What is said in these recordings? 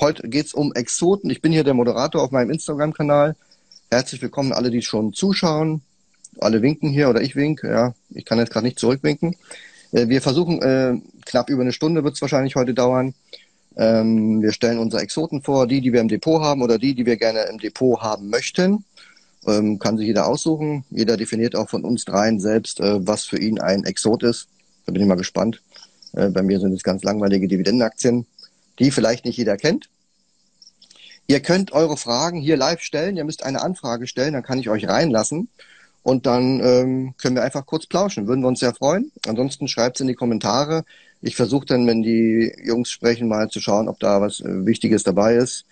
heute geht's um Exoten. Ich bin hier der Moderator auf meinem Instagram-Kanal. Herzlich willkommen alle, die schon zuschauen. Alle winken hier oder ich wink. Ja, ich kann jetzt gerade nicht zurückwinken. Äh, wir versuchen, äh, knapp über eine Stunde wird's wahrscheinlich heute dauern. Ähm, wir stellen unsere Exoten vor, die, die wir im Depot haben oder die, die wir gerne im Depot haben möchten. Ähm, kann sich jeder aussuchen. Jeder definiert auch von uns dreien selbst, äh, was für ihn ein Exot ist. Da bin ich mal gespannt. Bei mir sind es ganz langweilige Dividendenaktien, die vielleicht nicht jeder kennt. Ihr könnt eure Fragen hier live stellen. Ihr müsst eine Anfrage stellen, dann kann ich euch reinlassen. Und dann ähm, können wir einfach kurz plauschen. Würden wir uns sehr freuen. Ansonsten schreibt es in die Kommentare. Ich versuche dann, wenn die Jungs sprechen, mal zu schauen, ob da was äh, Wichtiges dabei ist.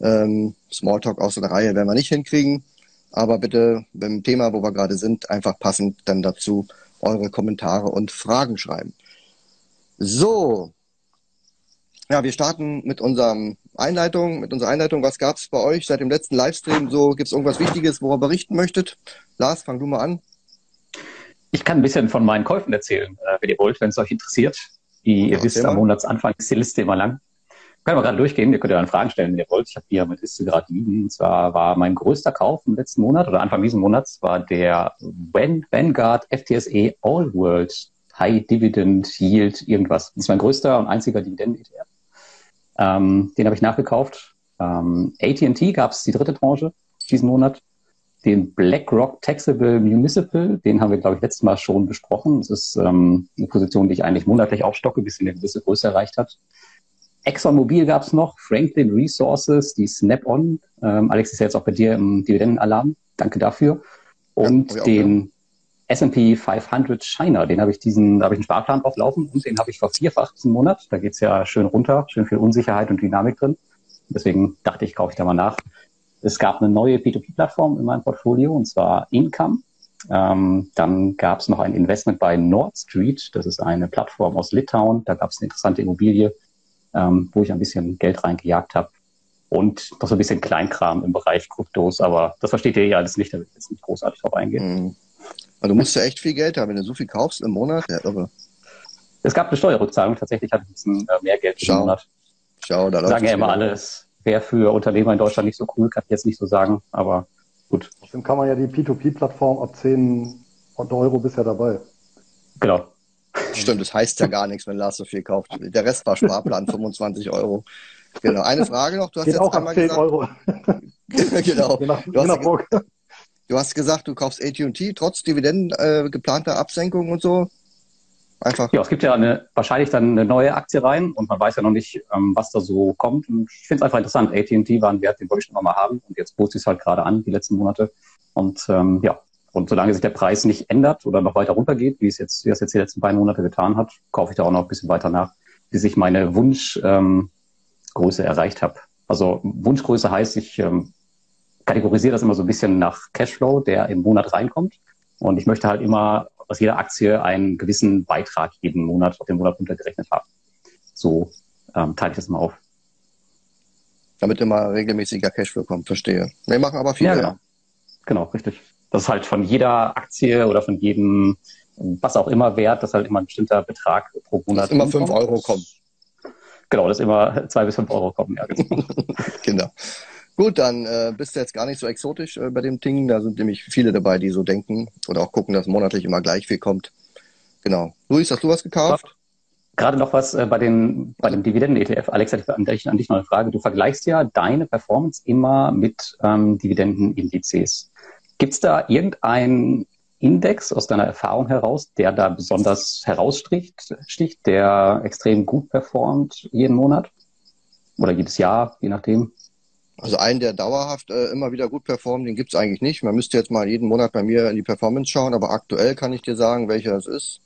Ähm, Smalltalk aus der Reihe werden wir nicht hinkriegen. Aber bitte beim Thema, wo wir gerade sind, einfach passend dann dazu eure Kommentare und Fragen schreiben. So. Ja, wir starten mit unserem Einleitung, mit unserer Einleitung. Was gab es bei euch seit dem letzten Livestream? So, gibt es irgendwas Wichtiges, worüber berichten möchtet? Lars, fang du mal an. Ich kann ein bisschen von meinen Käufen erzählen, äh, wenn ihr wollt, wenn es euch interessiert. Wie ihr ja, wisst, am Monatsanfang ist die Liste immer lang. Können wir gerade durchgehen. Ihr könnt ja dann Fragen stellen, wenn ihr wollt. Ich habe hier mit Liste gerade liegen. Und zwar war mein größter Kauf im letzten Monat oder Anfang diesen Monats war der Vanguard FTSE All World High Dividend Yield irgendwas. Das ist mein größter und einziger Dividenden-ETF. Ähm, den habe ich nachgekauft. Ähm, AT&T gab es die dritte Tranche diesen Monat. Den BlackRock Taxable Municipal, den haben wir, glaube ich, letztes Mal schon besprochen. Das ist ähm, eine Position, die ich eigentlich monatlich aufstocke, bis sie eine gewisse Größe erreicht hat. ExxonMobil gab es noch, Franklin Resources, die Snap-on. Ähm, Alex ist ja jetzt auch bei dir im Dividendenalarm. Danke dafür. Und ja, den S&P 500 China, den habe ich diesen, da habe ich einen Sparplan drauf laufen und den habe ich vervierfacht diesen Monat. Da geht's ja schön runter, schön viel Unsicherheit und Dynamik drin. Deswegen dachte ich, kaufe ich da mal nach. Es gab eine neue P2P-Plattform in meinem Portfolio und zwar Income. Ähm, dann gab es noch ein Investment bei Nord Street. Das ist eine Plattform aus Litauen. Da gab es eine interessante Immobilie, ähm, wo ich ein bisschen Geld reingejagt habe. Und noch so ein bisschen Kleinkram im Bereich Kryptos, aber das versteht ihr ja alles nicht, da will ich jetzt nicht großartig drauf eingehen. Mhm. Also du musst ja echt viel Geld haben, wenn du so viel kaufst im Monat. Ja, irre. Es gab eine Steuerrückzahlung, tatsächlich hatte ich ein bisschen äh, mehr Geld im Monat. Schau, da Sagen ja immer alles, wäre für Unternehmer in Deutschland nicht so cool, kann ich jetzt nicht so sagen, aber gut. Dann kann man ja die P2P-Plattform ab 10 Euro bisher dabei. Genau. Stimmt, das heißt ja gar nichts, wenn Lars so viel kauft. Der Rest war Sparplan, 25 Euro. Genau. Eine Frage noch. Du hast Geht jetzt auch einmal 10 gesagt, Euro. genau. Du hast, Du hast gesagt, du kaufst AT&T trotz Dividenden äh, geplanter Absenkung und so. Einfach. Ja, es gibt ja eine, wahrscheinlich dann eine neue Aktie rein und man weiß ja noch nicht, ähm, was da so kommt. Und ich finde es einfach interessant. AT&T war ein Wert, den wollte ich schon mal haben und jetzt boost es halt gerade an, die letzten Monate. Und ähm, ja, und solange sich der Preis nicht ändert oder noch weiter runtergeht, wie es jetzt, wie es jetzt die letzten beiden Monate getan hat, kaufe ich da auch noch ein bisschen weiter nach, bis ich meine Wunschgröße ähm, erreicht habe. Also Wunschgröße heißt, ich ähm, kategorisiere das immer so ein bisschen nach Cashflow, der im Monat reinkommt. Und ich möchte halt immer aus jeder Aktie einen gewissen Beitrag jeden Monat auf den Monat runtergerechnet haben. So ähm, teile ich das mal auf. Damit immer regelmäßiger Cashflow kommt, verstehe. Wir machen aber viel. Ja, genau. Genau, richtig. Das ist halt von jeder Aktie oder von jedem, was auch immer wert, dass halt immer ein bestimmter Betrag pro Monat. Dass immer fünf Euro kommen. Genau, dass immer zwei bis fünf Euro kommen, ja. Genau. genau. Gut, dann äh, bist du jetzt gar nicht so exotisch äh, bei dem Ding. Da sind nämlich viele dabei, die so denken oder auch gucken, dass monatlich immer gleich viel kommt. Genau. Luis, hast du was gekauft? Gerade noch was äh, bei, den, bei dem Dividenden-ETF. Alex, ich an, an dich noch eine Frage. Du vergleichst ja deine Performance immer mit ähm, Dividendenindizes. Gibt es da irgendeinen Index aus deiner Erfahrung heraus, der da besonders heraussticht, sticht, der extrem gut performt jeden Monat? Oder jedes Jahr, je nachdem? Also einen, der dauerhaft äh, immer wieder gut performt, den gibt's eigentlich nicht. Man müsste jetzt mal jeden Monat bei mir in die Performance schauen, aber aktuell kann ich dir sagen, welcher es ist.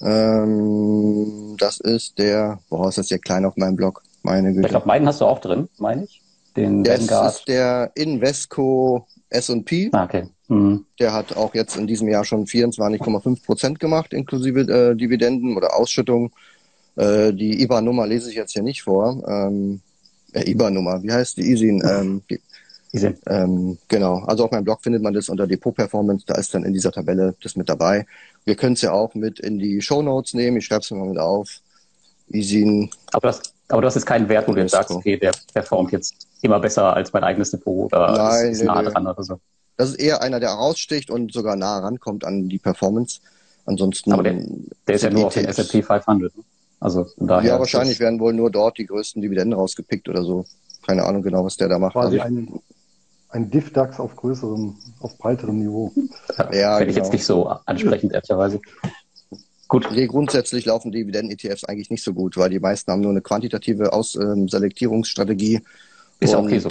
Ähm, das ist der, boah, ist das hier klein auf meinem Blog? Meine Güte. Ich glaube, meinen hast du auch drin, meine ich. Den das Vanguard. ist der Invesco S&P. Ah, okay. Mhm. Der hat auch jetzt in diesem Jahr schon 24,5 Prozent gemacht, inklusive äh, Dividenden oder Ausschüttung. Äh, die IBA-Nummer lese ich jetzt hier nicht vor. Ähm, äh, IBA-Nummer, wie heißt die ISIN? Ähm, ISIN. Ähm, genau, also auf meinem Blog findet man das unter Depot Performance, da ist dann in dieser Tabelle das mit dabei. Wir können es ja auch mit in die Show Notes nehmen, ich schreibe es mal mit auf. ihn. Aber du hast, aber hast jetzt keinen Wert, wo du jetzt sagst, okay, der performt jetzt immer besser als mein eigenes Depot oder Nein, ist, nee, nah nee. dran oder so. Das ist eher einer, der heraussticht und sogar nah rankommt an die Performance. Ansonsten. Aber der, der ist ja nur auf den. S&P 500. ne? Also von daher. Ja, wahrscheinlich werden wohl nur dort die größten Dividenden rausgepickt oder so. Keine Ahnung genau, was der da macht. Quasi Also, ein, ein Diff-DAX auf größerem, auf breiterem Niveau. Ja, Ja, Finde ich genau. jetzt nicht so ansprechend, ehrlicherweise. Gut, nee, grundsätzlich laufen Dividenden-ETFs eigentlich nicht so gut, weil die meisten haben nur eine quantitative Aus ähm, Selektierungsstrategie Ist ja und, okay so.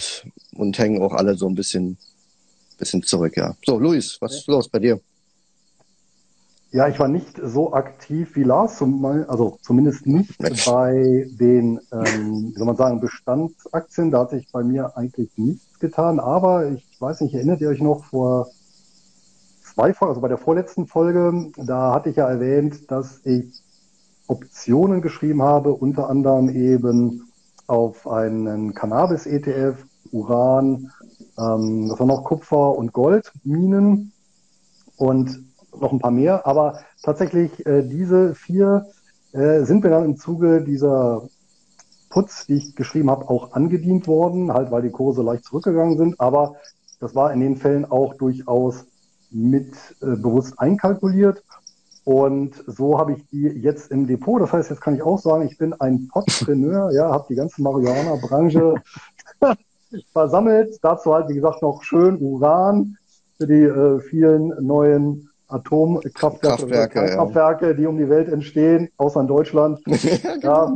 und hängen auch alle so ein bisschen, bisschen zurück, ja. So, Luis, was ist los bei dir? Ja, ich war nicht so aktiv wie Lars, zum, also zumindest nicht Mensch. bei den, ähm, wie soll man sagen, Bestandsaktien. Da hat sich bei mir eigentlich nichts getan. Aber ich weiß nicht, erinnert ihr euch noch vor zwei Folgen, also bei der vorletzten Folge, da hatte ich ja erwähnt, dass ich Optionen geschrieben habe, unter anderem eben auf einen Cannabis-ETF, Uran, ähm, das war noch Kupfer und Goldminen und noch ein paar mehr. Aber tatsächlich äh, diese vier äh, sind mir dann im Zuge dieser Putz, die ich geschrieben habe, auch angedient worden, halt weil die Kurse leicht zurückgegangen sind. Aber das war in den Fällen auch durchaus mit äh, bewusst einkalkuliert. Und so habe ich die jetzt im Depot. Das heißt, jetzt kann ich auch sagen, ich bin ein Podpreneur, ja, habe die ganze Marihuana-Branche versammelt. Dazu halt, wie gesagt, noch schön Uran für die äh, vielen neuen Atomkraftwerke, Kraftwerke, ja. Die um die Welt entstehen, außer in Deutschland. ja,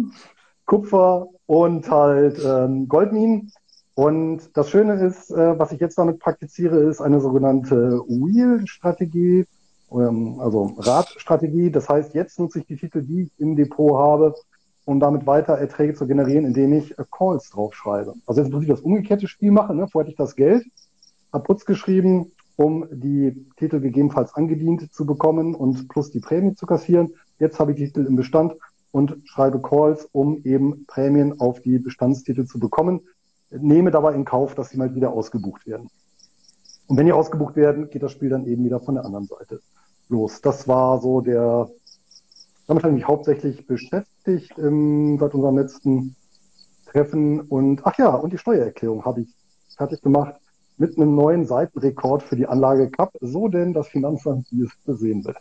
Kupfer und halt ähm, Goldminen. Und das Schöne ist, äh, was ich jetzt damit praktiziere, ist eine sogenannte Wheel-Strategie, ähm, also Radstrategie. Das heißt, jetzt nutze ich die Titel, die ich im Depot habe, um damit weiter Erträge zu generieren, indem ich äh, Calls draufschreibe. Also jetzt muss ich das umgekehrte Spiel machen. Ne? Vorher hatte ich das Geld, habe Putz geschrieben, um die Titel gegebenenfalls angedient zu bekommen und plus die Prämie zu kassieren. Jetzt habe ich die Titel im Bestand und schreibe Calls, um eben Prämien auf die Bestandstitel zu bekommen. Nehme dabei in Kauf, dass sie mal wieder ausgebucht werden. Und wenn die ausgebucht werden, geht das Spiel dann eben wieder von der anderen Seite los. Das war so der, damit habe ich mich hauptsächlich beschäftigt ähm, seit unserem letzten Treffen. Und ach ja, und die Steuererklärung habe ich fertig gemacht mit einem neuen Seitenrekord für die Anlage Cup, so denn das Finanzamt wie es besehen will.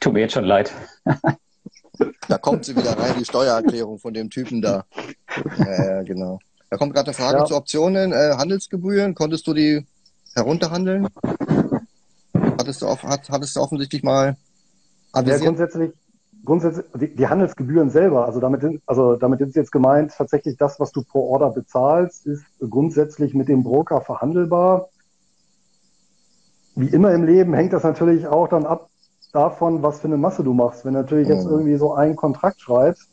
tut mir jetzt schon leid. Da kommt sie wieder rein, die Steuererklärung von dem Typen da. Ja, ja genau. Da kommt gerade eine Frage Ja. zu Optionen, äh, Handelsgebühren. Konntest du die herunterhandeln? Hattest du, auf, hat, hattest du offensichtlich mal Ja, avisiert? grundsätzlich, grundsätzlich die, die Handelsgebühren selber, also damit, also damit ist jetzt gemeint, tatsächlich das, was du pro Order bezahlst, ist grundsätzlich mit dem Broker verhandelbar. Wie immer im Leben hängt das natürlich auch dann ab davon, was für eine Masse du machst. Wenn du natürlich jetzt Mhm. irgendwie so einen Kontrakt schreibst,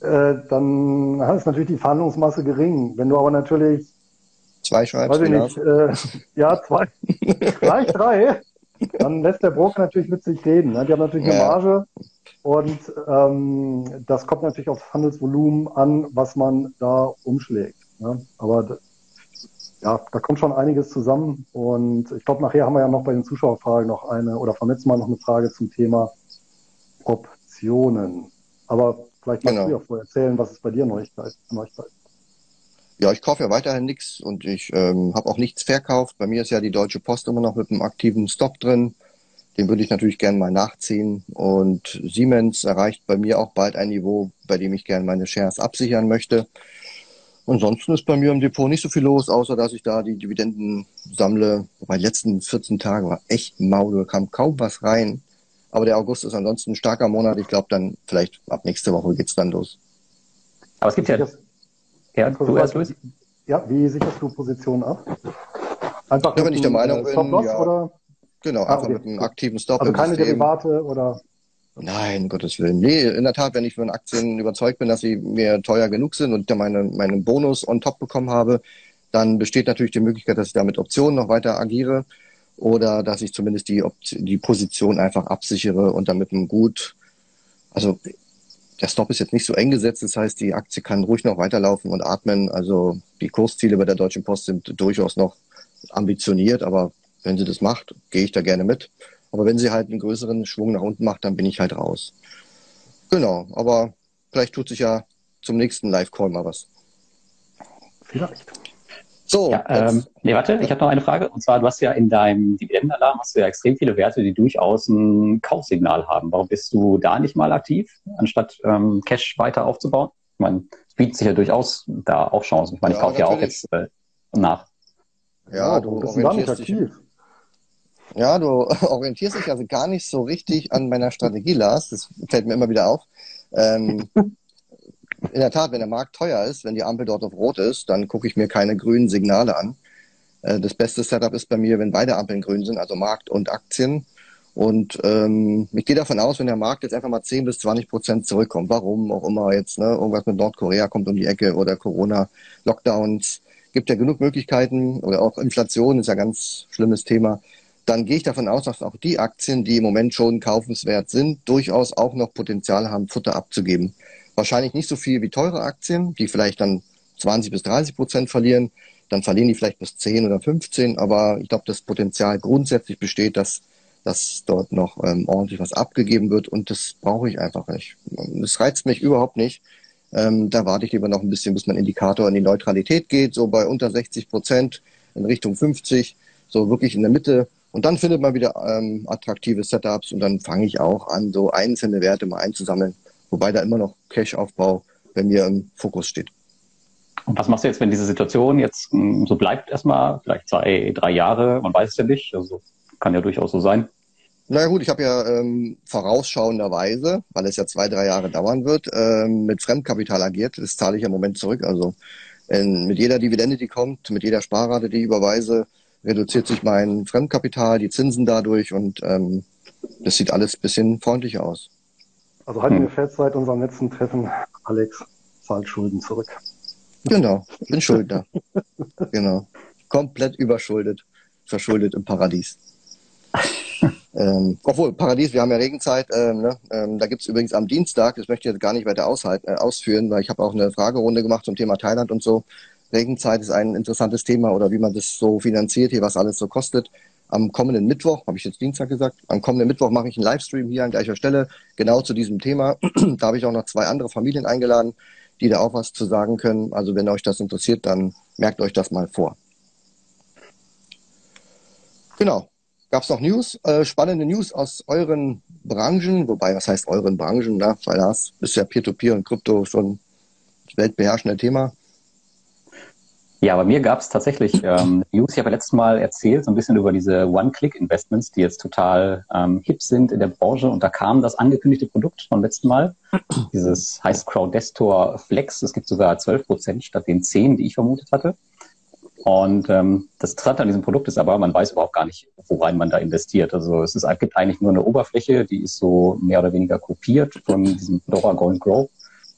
äh, dann ist natürlich die Verhandlungsmasse gering. Wenn du aber natürlich Zwei schreibst, weiß ich nicht, äh, ja, zwei, gleich drei, dann lässt der Broker natürlich mit sich reden. Ne? Die haben natürlich eine. Marge und ähm, das kommt natürlich aufs Handelsvolumen an, was man da umschlägt. Ne? Aber ja, da kommt schon einiges zusammen und ich glaube, nachher haben wir ja noch bei den Zuschauerfragen noch eine oder vom letzten Mal noch eine Frage zum Thema Optionen. Aber vielleicht magst Genau. du ja vorher erzählen, was ist bei dir Neuigkeit, Neuigkeit? Ja, ich kaufe ja weiterhin nichts und ich ähm, habe auch nichts verkauft. Bei mir ist ja die Deutsche Post immer noch mit einem aktiven Stop drin. Den würde ich natürlich gerne mal nachziehen. Und Siemens erreicht bei mir auch bald ein Niveau, bei dem ich gerne meine Shares absichern möchte. Ansonsten ist bei mir im Depot nicht so viel los, außer dass ich da die Dividenden sammle. Wobei die letzten 14 Tage war echt mau, da kam kaum was rein. Aber der August ist ansonsten ein starker Monat. Ich glaube dann vielleicht ab nächste Woche geht's dann los. Aber es gibt ja, Das- ja, du erst, Luis? Ja, wie sicherst du Positionen ab? Einfach Ja, wenn mit ich der Meinung äh, bin, ja. oder Genau, Ah, einfach okay. mit einem aktiven Stop also keine System. Derivate oder Nein, Gottes Willen. Nee, in der Tat, wenn ich von Aktien überzeugt bin, dass sie mir teuer genug sind und meine, meinen Bonus on top bekommen habe, dann besteht natürlich die Möglichkeit, dass ich da mit Optionen noch weiter agiere oder dass ich zumindest die, die Position einfach absichere und damit einem gut, also der Stop ist jetzt nicht so eng gesetzt, das heißt, die Aktie kann ruhig noch weiterlaufen und atmen. Also die Kursziele bei der Deutschen Post sind durchaus noch ambitioniert, aber wenn sie das macht, gehe ich da gerne mit. Aber wenn sie halt einen größeren Schwung nach unten macht, dann bin ich halt raus. Genau, aber Vielleicht tut sich ja zum nächsten Live-Call mal was. Vielleicht. So. Ja, ähm, nee, warte, ich habe noch eine Frage. Und zwar, du hast ja in deinem Dividendenalarm hast du ja extrem viele Werte, die durchaus ein Kaufsignal haben. Warum bist du da nicht mal aktiv, anstatt ähm, Cash weiter aufzubauen? Ich meine, es bietet sich ja durchaus da auch Chancen. Ich meine, ja, ich kaufe ja auch jetzt äh, nach. Ja, du orientierst dich. Ja, du orientierst dich also gar nicht so richtig an meiner Strategie, Lars. Das fällt mir immer wieder auf. Ähm, in der Tat, wenn der Markt teuer ist, wenn die Ampel dort auf Rot ist, dann gucke ich mir keine grünen Signale an. Äh, das beste Setup ist bei mir, wenn beide Ampeln grün sind, also Markt und Aktien. Und ähm, ich gehe davon aus, wenn der Markt jetzt einfach mal 10 bis 20 Prozent zurückkommt, warum auch immer jetzt, ne, irgendwas mit Nordkorea kommt um die Ecke oder Corona, Lockdowns, gibt ja genug Möglichkeiten oder auch Inflation ist ja ein ganz schlimmes Thema. Dann gehe ich davon aus, dass auch die Aktien, die im Moment schon kaufenswert sind, durchaus auch noch Potenzial haben, Futter abzugeben. Wahrscheinlich nicht so viel wie teure Aktien, die vielleicht dann 20 bis 30 Prozent verlieren. Dann verlieren die vielleicht bis 10 oder 15. Aber ich glaube, das Potenzial grundsätzlich besteht, dass, dass dort noch ähm, ordentlich was abgegeben wird. Und das brauche ich einfach nicht. Das reizt mich überhaupt nicht. Ähm, da warte ich lieber noch ein bisschen, bis mein Indikator in die Neutralität geht, so bei unter 60 Prozent in Richtung 50, so wirklich in der Mitte. Und dann findet man wieder ähm, attraktive Setups und dann fange ich auch an, so einzelne Werte mal einzusammeln wobei da immer noch Cash-Aufbau bei mir im Fokus steht. Und was machst du jetzt, wenn diese Situation jetzt hm, so bleibt erstmal, vielleicht zwei, drei Jahre, man weiß es ja nicht, also kann ja durchaus so sein. Na gut, ich habe ja ähm, vorausschauenderweise, weil es ja zwei, drei Jahre dauern wird, ähm, mit Fremdkapital agiert. Das zahle ich ja im Moment zurück. Also in, mit jeder Dividende, die kommt, mit jeder Sparrate, die ich überweise, reduziert sich mein Fremdkapital, die Zinsen dadurch und ähm, das sieht alles bisschen freundlicher aus. Also halten hm. wir fest, seit unserem letzten Treffen, Alex zahlt Schulden zurück. Genau, bin Schuldner. genau. Komplett überschuldet, verschuldet im Paradies. ähm, obwohl, Paradies, wir haben ja Regenzeit, ähm, ne? ähm, da gibt's übrigens am Dienstag, das möchte ich jetzt gar nicht weiter aushalten, äh, ausführen, weil ich habe auch eine Fragerunde gemacht zum Thema Thailand und so. Regenzeit ist ein interessantes Thema oder wie man das so finanziert, hier was alles so kostet am kommenden Mittwoch, habe ich jetzt Dienstag gesagt, am kommenden Mittwoch mache ich einen Livestream hier an gleicher Stelle, genau zu diesem Thema. da habe ich auch noch zwei andere Familien eingeladen, die da auch was zu sagen können. Also wenn euch das interessiert, dann merkt euch das mal vor. Genau. Gab es noch News, äh, spannende News aus euren Branchen, wobei, was heißt euren Branchen, ne? weil das ist ja Peer-to-Peer -Peer und Krypto schon weltbeherrschende Thema. Ja, bei mir gab es tatsächlich ähm, News. Ich habe ja letztes Mal erzählt, so ein bisschen über diese One-Click-Investments, die jetzt total ähm, hip sind in der Branche. Und da kam das angekündigte Produkt vom letzten Mal. Dieses heißt Crowdestor Flex. Es gibt sogar 12 Prozent statt den 10, die ich vermutet hatte. Und ähm, das Interessante an diesem Produkt ist aber, man weiß überhaupt gar nicht, worein man da investiert. Also es ist, gibt eigentlich nur eine Oberfläche, die ist so mehr oder weniger kopiert von diesem Dora Gold Grow.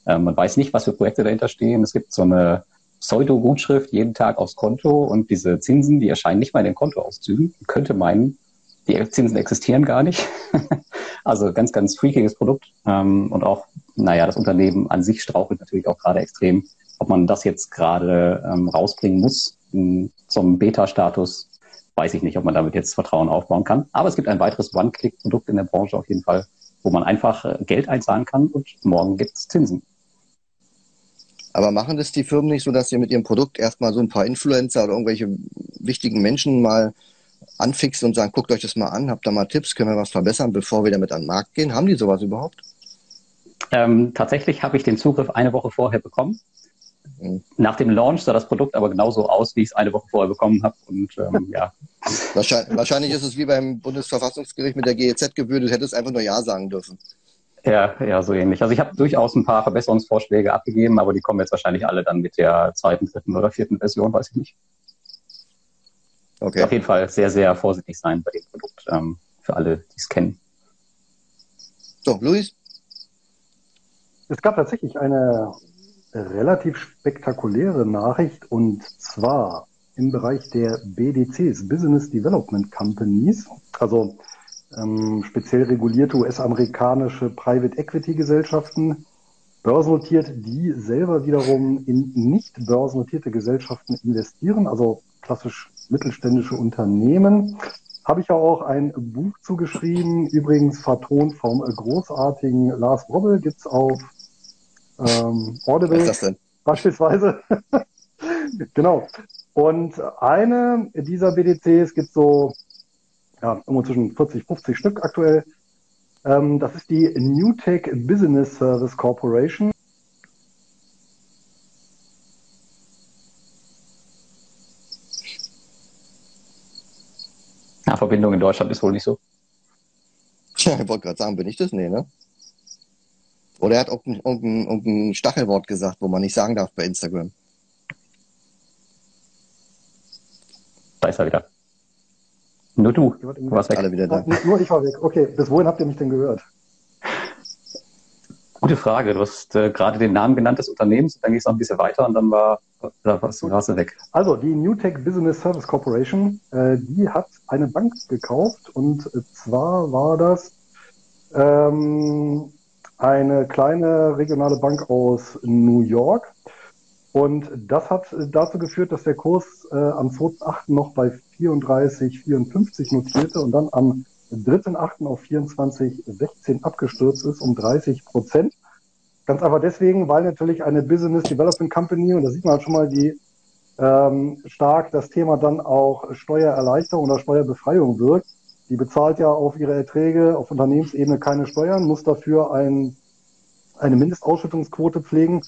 Ähm, man weiß nicht, was für Projekte dahinter stehen. Es gibt so eine Pseudo-Gutschrift jeden Tag aufs Konto und diese Zinsen, die erscheinen nicht mal in den Kontoauszügen. Man könnte meinen, die Zinsen existieren gar nicht. also ganz, ganz freakiges Produkt. Ähm, und auch, naja, das Unternehmen an sich strauchelt natürlich auch gerade extrem. Ob man das jetzt gerade ähm, rausbringen muss zum Beta-Status, weiß ich nicht, ob man damit jetzt Vertrauen aufbauen kann. Aber es gibt ein weiteres One-Click-Produkt in der Branche auf jeden Fall, wo man einfach äh, Geld einzahlen kann und morgen gibt es Zinsen. Aber machen das die Firmen nicht so, dass sie mit ihrem Produkt erstmal so ein paar Influencer oder irgendwelche wichtigen Menschen mal anfixen und sagen, guckt euch das mal an, habt da mal Tipps, können wir was verbessern, bevor wir damit an den Markt gehen? Haben die sowas überhaupt? Ähm, tatsächlich habe ich den Zugriff eine Woche vorher bekommen. Mhm. Nach dem Launch sah das Produkt aber genauso aus, wie ich es eine Woche vorher bekommen habe. Und ähm, ja. Wahrscheinlich, wahrscheinlich ist es wie beim Bundesverfassungsgericht mit der GEZ-Gebühr, du hättest einfach nur Ja sagen dürfen. Ja, ja, so ähnlich. Also ich habe durchaus ein paar Verbesserungsvorschläge abgegeben, aber die kommen jetzt wahrscheinlich alle dann mit der zweiten, dritten oder vierten Version, weiß ich nicht. Okay. Auf jeden Fall sehr, sehr vorsichtig sein bei dem Produkt, ähm, für alle, die es kennen. So, Luis? Es gab tatsächlich eine relativ spektakuläre Nachricht und zwar im Bereich der BDCs, Business Development Companies. Also ähm, speziell regulierte US-amerikanische Private Equity Gesellschaften, börsennotiert, die selber wiederum in nicht börsennotierte Gesellschaften investieren, also klassisch mittelständische Unternehmen. Habe ich ja auch ein Buch zugeschrieben, übrigens vertont vom großartigen Lars Robbel, gibt's auf ähm, Audible. Was ist das denn? Beispielsweise. genau. Und eine dieser BDCs gibt so ja, irgendwo zwischen 40, 50 Stück aktuell. Ähm, das ist die Newtech Business Service Corporation. Ja, Verbindung in Deutschland ist wohl nicht so. Ja, ich wollte gerade sagen, bin ich das? Nee, ne? Oder er hat irgendein, irgendein, irgendein Stachelwort gesagt, wo man nicht sagen darf bei Instagram. Da ist er wieder. Nur du. Du warst weg. Alle wieder da. Ah, nur ich war weg. Okay, bis wohin habt ihr mich denn gehört? Gute Frage. Du hast äh, gerade den Namen genannt des Unternehmens, dann ging es noch ein bisschen weiter und dann war, da warst du, weg. Also die Newtech Business Service Corporation, äh, die hat eine Bank gekauft und äh, zwar war das ähm, eine kleine regionale Bank aus New York. Und das hat dazu geführt, dass der Kurs äh, am 2.8. noch bei 34,54 notierte und dann am 3.8. auf 24,16 abgestürzt ist um 30 Prozent. Ganz einfach deswegen, weil natürlich eine Business Development Company, und da sieht man halt schon mal, die ähm, stark das Thema dann auch Steuererleichterung oder Steuerbefreiung wirkt. Die bezahlt ja auf ihre Erträge auf Unternehmensebene keine Steuern, muss dafür ein, eine Mindestausschüttungsquote pflegen.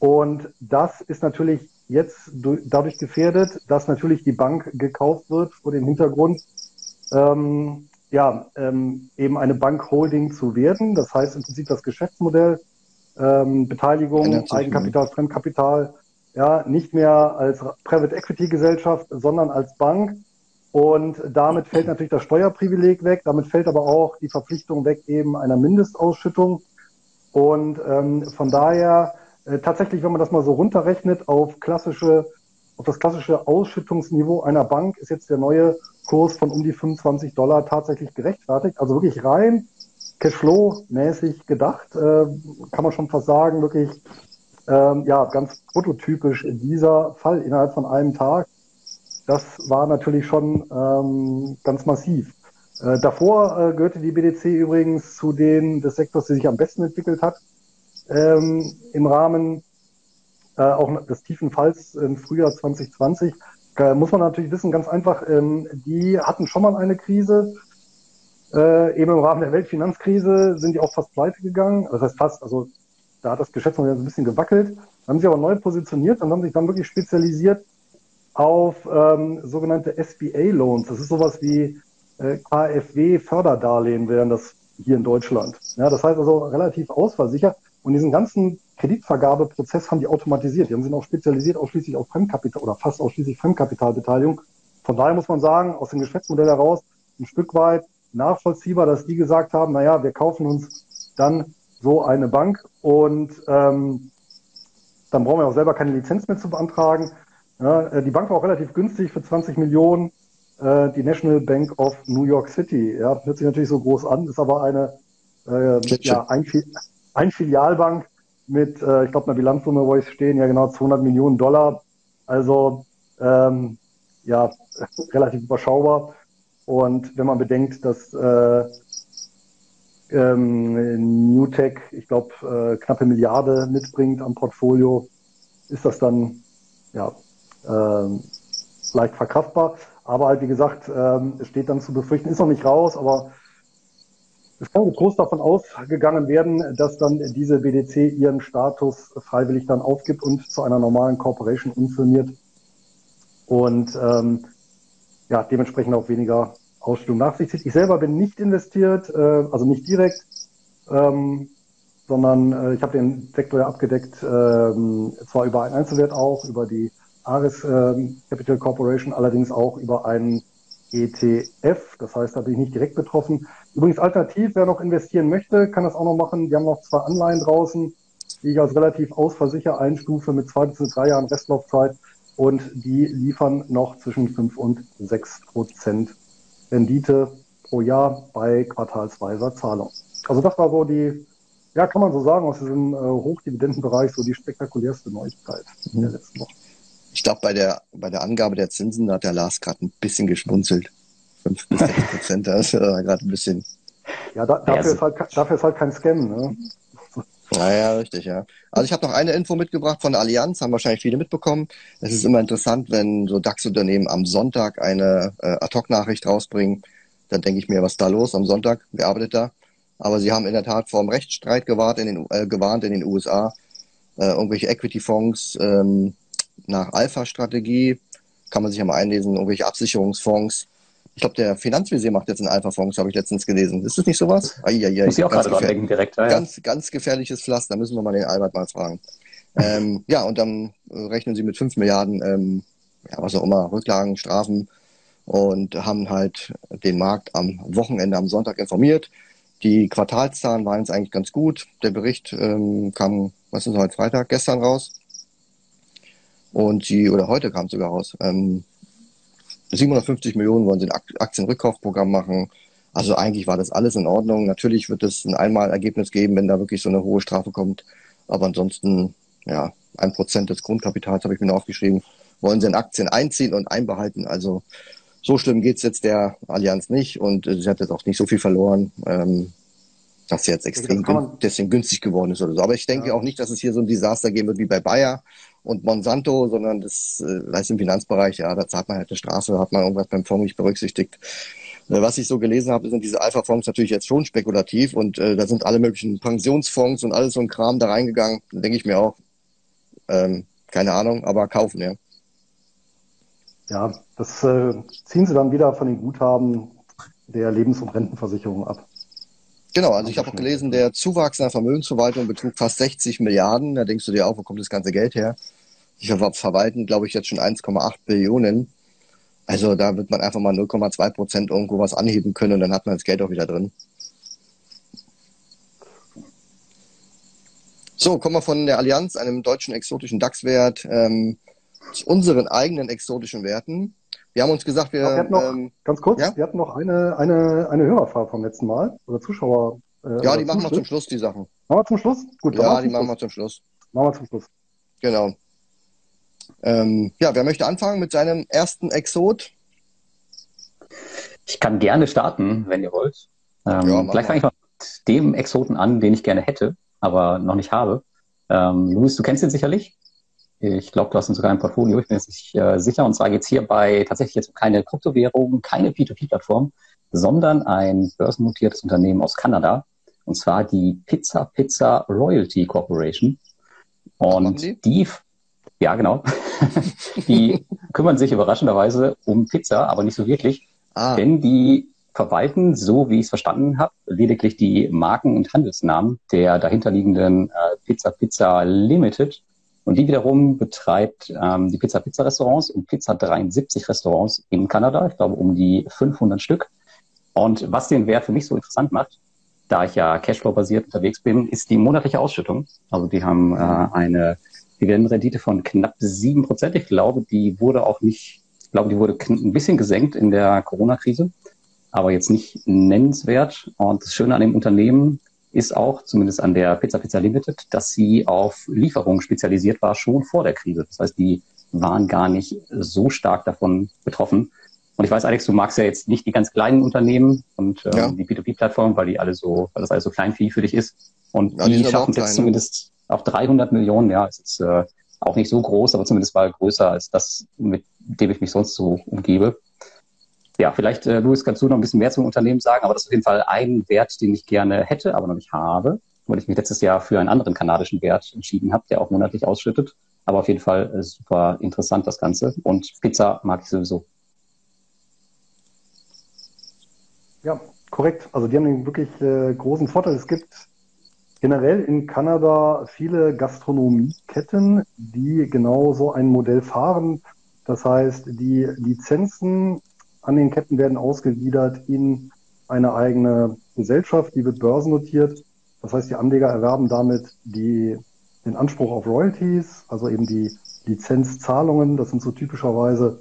Und das ist natürlich jetzt dadurch gefährdet, dass natürlich die Bank gekauft wird vor dem Hintergrund, ähm, ja, ähm, eben eine Bankholding zu werden. Das heißt im Prinzip das Geschäftsmodell, ähm, Beteiligung, Eigenkapital, Fremdkapital, ja, nicht mehr als Private Equity Gesellschaft, sondern als Bank. Und damit fällt natürlich das Steuerprivileg weg, damit fällt aber auch die Verpflichtung weg eben einer Mindestausschüttung. Und ähm, von daher äh, tatsächlich, wenn man das mal so runterrechnet auf klassische, auf das klassische Ausschüttungsniveau einer Bank, ist jetzt der neue Kurs von um die 25 Dollar tatsächlich gerechtfertigt. Also wirklich rein Cashflow-mäßig gedacht, äh, kann man schon fast sagen, wirklich ähm, ja ganz prototypisch in dieser Fall innerhalb von einem Tag. Das war natürlich schon ähm, ganz massiv. Äh, davor äh, gehörte die BDC übrigens zu den des Sektors, der sich am besten entwickelt hat ähm, im Rahmen äh, auch des tiefen Falls im Frühjahr 2020. Äh, muss man natürlich wissen, ganz einfach, ähm, die hatten schon mal eine Krise. Äh, eben im Rahmen der Weltfinanzkrise sind die auch fast pleite gegangen. Das heißt fast, also da hat das Geschäftsmodell ein bisschen gewackelt. Haben sie aber neu positioniert und haben sich dann wirklich spezialisiert auf ähm, sogenannte SBA-Loans. Das ist sowas wie äh, KfW-Förderdarlehen wären das hier in Deutschland. Ja, das heißt also relativ ausfallsicher. Und diesen ganzen Kreditvergabeprozess haben die automatisiert. Die haben sich auch spezialisiert ausschließlich auf Fremdkapital oder fast ausschließlich Fremdkapitalbeteiligung. Von daher muss man sagen, aus dem Geschäftsmodell heraus ein Stück weit nachvollziehbar, dass die gesagt haben, naja, wir kaufen uns dann so eine Bank und ähm, dann brauchen wir auch selber keine Lizenz mehr zu beantragen. Ja, äh, die Bank war auch relativ günstig für 20 Millionen. Äh, die National Bank of New York City. Ja, hört sich natürlich so groß an, ist aber eine äh, ja, ein, ein Filialbank mit, äh, ich glaube, einer Bilanzsumme, wo ich stehen, ja genau 200 Millionen Dollar. Also ähm, ja, relativ überschaubar. Und wenn man bedenkt, dass äh, ähm, Newtech, ich glaube, äh, knappe Milliarde mitbringt am Portfolio, ist das dann ja äh, leicht verkraftbar. Aber halt, wie gesagt, ähm, es steht dann zu befürchten, ist noch nicht raus, aber es kann groß davon ausgegangen werden, dass dann diese BDC ihren Status freiwillig dann aufgibt und zu einer normalen Corporation umfirmiert und ähm, ja, dementsprechend auch weniger Ausstellung nach sich zieht. Ich selber bin nicht investiert, äh, also nicht direkt, ähm, sondern äh, ich habe den Sektor ja abgedeckt, ähm, zwar über einen Einzelwert auch, über die Ares äh, Capital Corporation, allerdings auch über einen ETF. Das heißt, da bin ich nicht direkt betroffen. Übrigens alternativ, wer noch investieren möchte, kann das auch noch machen. Wir haben noch zwei Anleihen draußen, die ich als relativ ausversicher einstufe mit zwei bis drei Jahren Restlaufzeit und die liefern noch zwischen fünf und sechs Prozent Rendite pro Jahr bei quartalsweiser Zahlung. Also das war so die, ja, kann man so sagen, aus diesem äh, Hochdividendenbereich so die spektakulärste Neuigkeit in der letzten Woche. Ich glaube, bei der, bei der Angabe der Zinsen hat der Lars gerade ein bisschen geschmunzelt. 5 bis 6 Prozent, da ist er gerade ein bisschen. Ja, da, dafür, ist halt, dafür ist halt kein Scam, ne? Naja, richtig, ja. Also ich habe noch eine Info mitgebracht von der Allianz, haben wahrscheinlich viele mitbekommen. Es ist immer interessant, wenn so DAX-Unternehmen am Sonntag eine äh, Ad-Hoc-Nachricht rausbringen. Dann denke ich mir, was ist da los am Sonntag? Wer arbeitet da? Aber sie haben in der Tat vor einem Rechtsstreit gewarnt in den, äh, gewarnt in den USA. Äh, irgendwelche Equity-Fonds ähm, nach Alpha-Strategie, kann man sich ja mal einlesen, irgendwelche Absicherungsfonds ich glaube, der Finanzvisier macht jetzt einen Alpha-Fonds, habe ich letztens gelesen. Ist das nicht sowas? Eieiei, Muss ich auch gerade dran denken, direkt. Ja, ganz, ganz gefährliches Pflaster, da müssen wir mal den Albert mal fragen. ähm, ja, und dann äh, rechnen sie mit 5 Milliarden, ähm, ja, was auch immer, Rücklagen, Strafen und haben halt den Markt am Wochenende, am Sonntag informiert. Die Quartalszahlen waren jetzt eigentlich ganz gut. Der Bericht ähm, kam, was ist heute Freitag, gestern raus. Und sie, oder heute kam es sogar raus. Ähm, 750 Millionen wollen sie ein Aktienrückkaufprogramm machen. Also eigentlich war das alles in Ordnung. Natürlich wird es ein Einmalergebnis geben, wenn da wirklich so eine hohe Strafe kommt. Aber ansonsten, ja, ein Prozent des Grundkapitals habe ich mir aufgeschrieben, wollen sie in Aktien einziehen und einbehalten. Also so schlimm geht's jetzt der Allianz nicht und äh, sie hat jetzt auch nicht so viel verloren. Ähm, dass sie jetzt extrem gün deswegen günstig geworden ist oder so. Aber ich denke ja. auch nicht, dass es hier so ein Desaster geben wird wie bei Bayer und Monsanto, sondern das äh, ist im Finanzbereich, ja, da zahlt man halt eine Strafe, hat man irgendwas beim Fonds nicht berücksichtigt. Äh, was ich so gelesen habe, sind diese Alpha-Fonds natürlich jetzt schon spekulativ und äh, da sind alle möglichen Pensionsfonds und alles so ein Kram da reingegangen. Da denke ich mir auch, ähm, keine Ahnung, aber kaufen, ja. Ja, das äh, ziehen sie dann wieder von den Guthaben der Lebens- und Rentenversicherung ab. Genau, also ich habe auch gelesen, der Zuwachs in der Vermögensverwaltung betrug fast 60 Milliarden. Da denkst du dir auch, wo kommt das ganze Geld her? Die verwalten, glaube ich, jetzt schon 1,8 Billionen. Also da wird man einfach mal 0,2 Prozent irgendwo was anheben können und dann hat man das Geld auch wieder drin. So, kommen wir von der Allianz, einem deutschen exotischen DAX-Wert, ähm, zu unseren eigenen exotischen Werten. Wir haben uns gesagt, wir. wir noch, ähm, ganz kurz, ja? wir hatten noch eine, eine, eine Hörerfrage vom letzten Mal oder Zuschauer. Äh, ja, die machen wir zum Schluss, die Sachen. Machen wir zum Schluss? Gut, ja, die machen wir zum Schluss. Machen wir zum Schluss. Genau. Ähm, ja, wer möchte anfangen mit seinem ersten Exot? Ich kann gerne starten, wenn ihr wollt. Ähm, ja, vielleicht fange ich mal mit dem Exoten an, den ich gerne hätte, aber noch nicht habe. Ähm, Luis, du kennst ihn sicherlich. Ich glaube, du hast ihn sogar im Portfolio, ich bin jetzt nicht äh, sicher. Und zwar geht es hierbei tatsächlich jetzt um keine Kryptowährung, keine P2P-Plattform, sondern ein börsennotiertes Unternehmen aus Kanada. Und zwar die Pizza Pizza Royalty Corporation. Und die? Ja genau, die kümmern sich überraschenderweise um Pizza, aber nicht so wirklich. Ah. Denn die verwalten, so wie ich es verstanden habe, lediglich die Marken und Handelsnamen der dahinterliegenden äh, Pizza Pizza Limited und die wiederum betreibt ähm, die Pizza Pizza Restaurants und Pizza 73 Restaurants in Kanada. Ich glaube um die 500 Stück. Und was den Wert für mich so interessant macht, da ich ja Cashflow-basiert unterwegs bin, ist die monatliche Ausschüttung. Also die haben äh, eine Dividendenrendite von knapp sieben Prozent. Ich glaube, die wurde auch nicht, ich glaube, die wurde ein bisschen gesenkt in der Corona-Krise, aber jetzt nicht nennenswert. Und das Schöne an dem Unternehmen ist auch, zumindest an der Pizza Pizza Limited, dass sie auf Lieferungen spezialisiert war, schon vor der Krise. Das heißt, die waren gar nicht so stark davon betroffen. Und ich weiß, Alex, du magst ja jetzt nicht die ganz kleinen Unternehmen und ähm, ja. die B2B-Plattformen, weil die alle so, weil das alles so klein für dich ist. Und ja, die, die schaffen es jetzt ne? zumindest auf 300 Millionen. Ja, ist äh, auch nicht so groß, aber zumindest mal größer als das, mit dem ich mich sonst so umgebe ja, vielleicht, äh, Luis, kannst du noch ein bisschen mehr zum Unternehmen sagen, aber das ist auf jeden Fall ein Wert, den ich gerne hätte, aber noch nicht habe, weil ich mich letztes Jahr für einen anderen kanadischen Wert entschieden habe, der auch monatlich ausschüttet. Aber auf jeden Fall äh, super interessant das Ganze. Und Pizza mag ich sowieso. Ja, korrekt. Also die haben einen wirklich äh, großen Vorteil. Es gibt generell in Kanada viele Gastronomieketten, die genau so ein Modell fahren. Das heißt, die Lizenzen an den Ketten werden ausgegliedert in eine eigene Gesellschaft, die wird börsennotiert. Das heißt, die Anleger erwerben damit die, den Anspruch auf Royalties, also eben die Lizenzzahlungen. Das sind so typischerweise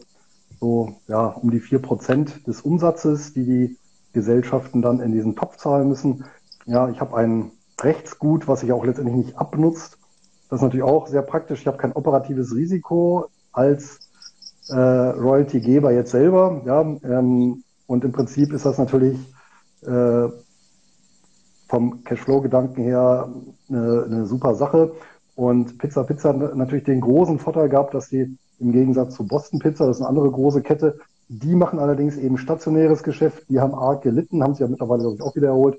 so ja, um die vier Prozent des Umsatzes, die die Gesellschaften dann in diesen Topf zahlen müssen. Ja, ich habe ein Rechtsgut, was sich auch letztendlich nicht abnutzt. Das ist natürlich auch sehr praktisch. Ich habe kein operatives Risiko als äh, Royalty-Geber jetzt selber. Ja, ähm, und im Prinzip ist das natürlich äh, vom Cashflow-Gedanken her eine, eine super Sache. Und Pizza Pizza hat natürlich den großen Vorteil gehabt, dass sie im Gegensatz zu Boston Pizza, das ist eine andere große Kette, die machen allerdings eben stationäres Geschäft. Die haben arg gelitten, haben sich ja mittlerweile, glaube ich, auch wieder erholt.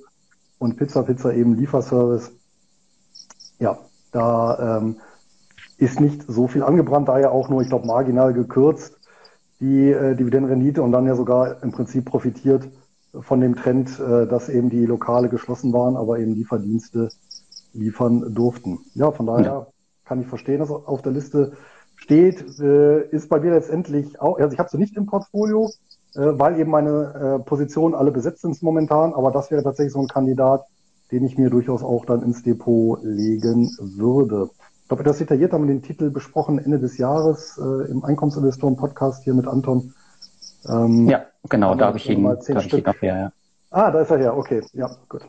Und Pizza Pizza eben Lieferservice. Ja, da ähm, ist nicht so viel angebrannt, daher auch nur, ich glaube, marginal gekürzt die äh, Dividendenrendite und dann ja sogar im Prinzip profitiert von dem Trend, äh, dass eben die Lokale geschlossen waren, aber eben Lieferdienste liefern durften. Ja, von daher ja. kann ich verstehen, dass auf der Liste steht, äh, ist bei mir letztendlich auch, also ich habe sie nicht im Portfolio, äh, weil eben meine äh, Positionen alle besetzt sind momentan, aber das wäre tatsächlich so ein Kandidat, den ich mir durchaus auch dann ins Depot legen würde. Ich glaube, das detailliert haben wir den Titel besprochen Ende des Jahres äh, im Einkommensinvestoren-Podcast hier mit Anton. Ähm, ja, genau, da habe ich ihn, da hab ich ihn noch her. Ja. Ah, da ist er her, okay, ja, gut.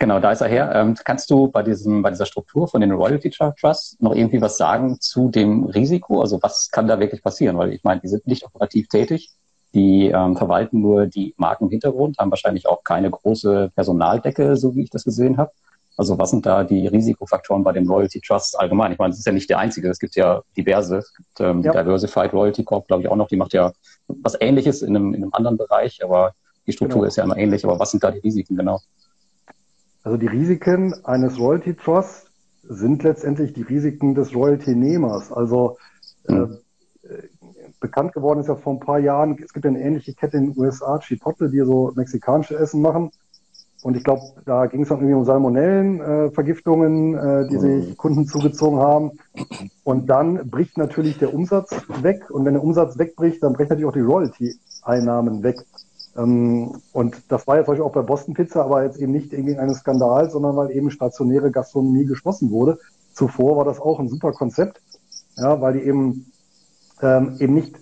Genau, da ist er her. Ähm, kannst du bei diesem, bei dieser Struktur von den Royalty Trusts noch irgendwie was sagen zu dem Risiko? Also was kann da wirklich passieren? Weil ich meine, die sind nicht operativ tätig. Die ähm, verwalten nur die Marken im Hintergrund, haben wahrscheinlich auch keine große Personaldecke, so wie ich das gesehen habe. Also was sind da die Risikofaktoren bei den Royalty Trusts allgemein? Ich meine, das ist ja nicht der einzige. Es gibt ja diverse. Es gibt ähm, ja. Diversified Royalty Corp, glaube ich, auch noch. Die macht ja was Ähnliches in einem, in einem anderen Bereich, aber die Struktur genau. ist ja immer ähnlich. Aber was sind da die Risiken genau? Also die Risiken eines Royalty Trusts sind letztendlich die Risiken des Royalty-Nehmers. Also mhm. äh, bekannt geworden ist ja vor ein paar Jahren, es gibt ja eine ähnliche Kette in den USA, Chipotle, die so mexikanische Essen machen. Und ich glaube, da ging es dann irgendwie um Salmonellenvergiftungen, äh, äh, die sich mhm. Kunden zugezogen haben. Und dann bricht natürlich der Umsatz weg. Und wenn der Umsatz wegbricht, dann brechen natürlich auch die Royalty-Einnahmen weg. Ähm, und das war jetzt auch bei Boston Pizza, aber jetzt eben nicht wegen eines Skandals, sondern weil eben stationäre Gastronomie geschlossen wurde. Zuvor war das auch ein super Konzept, ja, weil die eben, ähm, eben nicht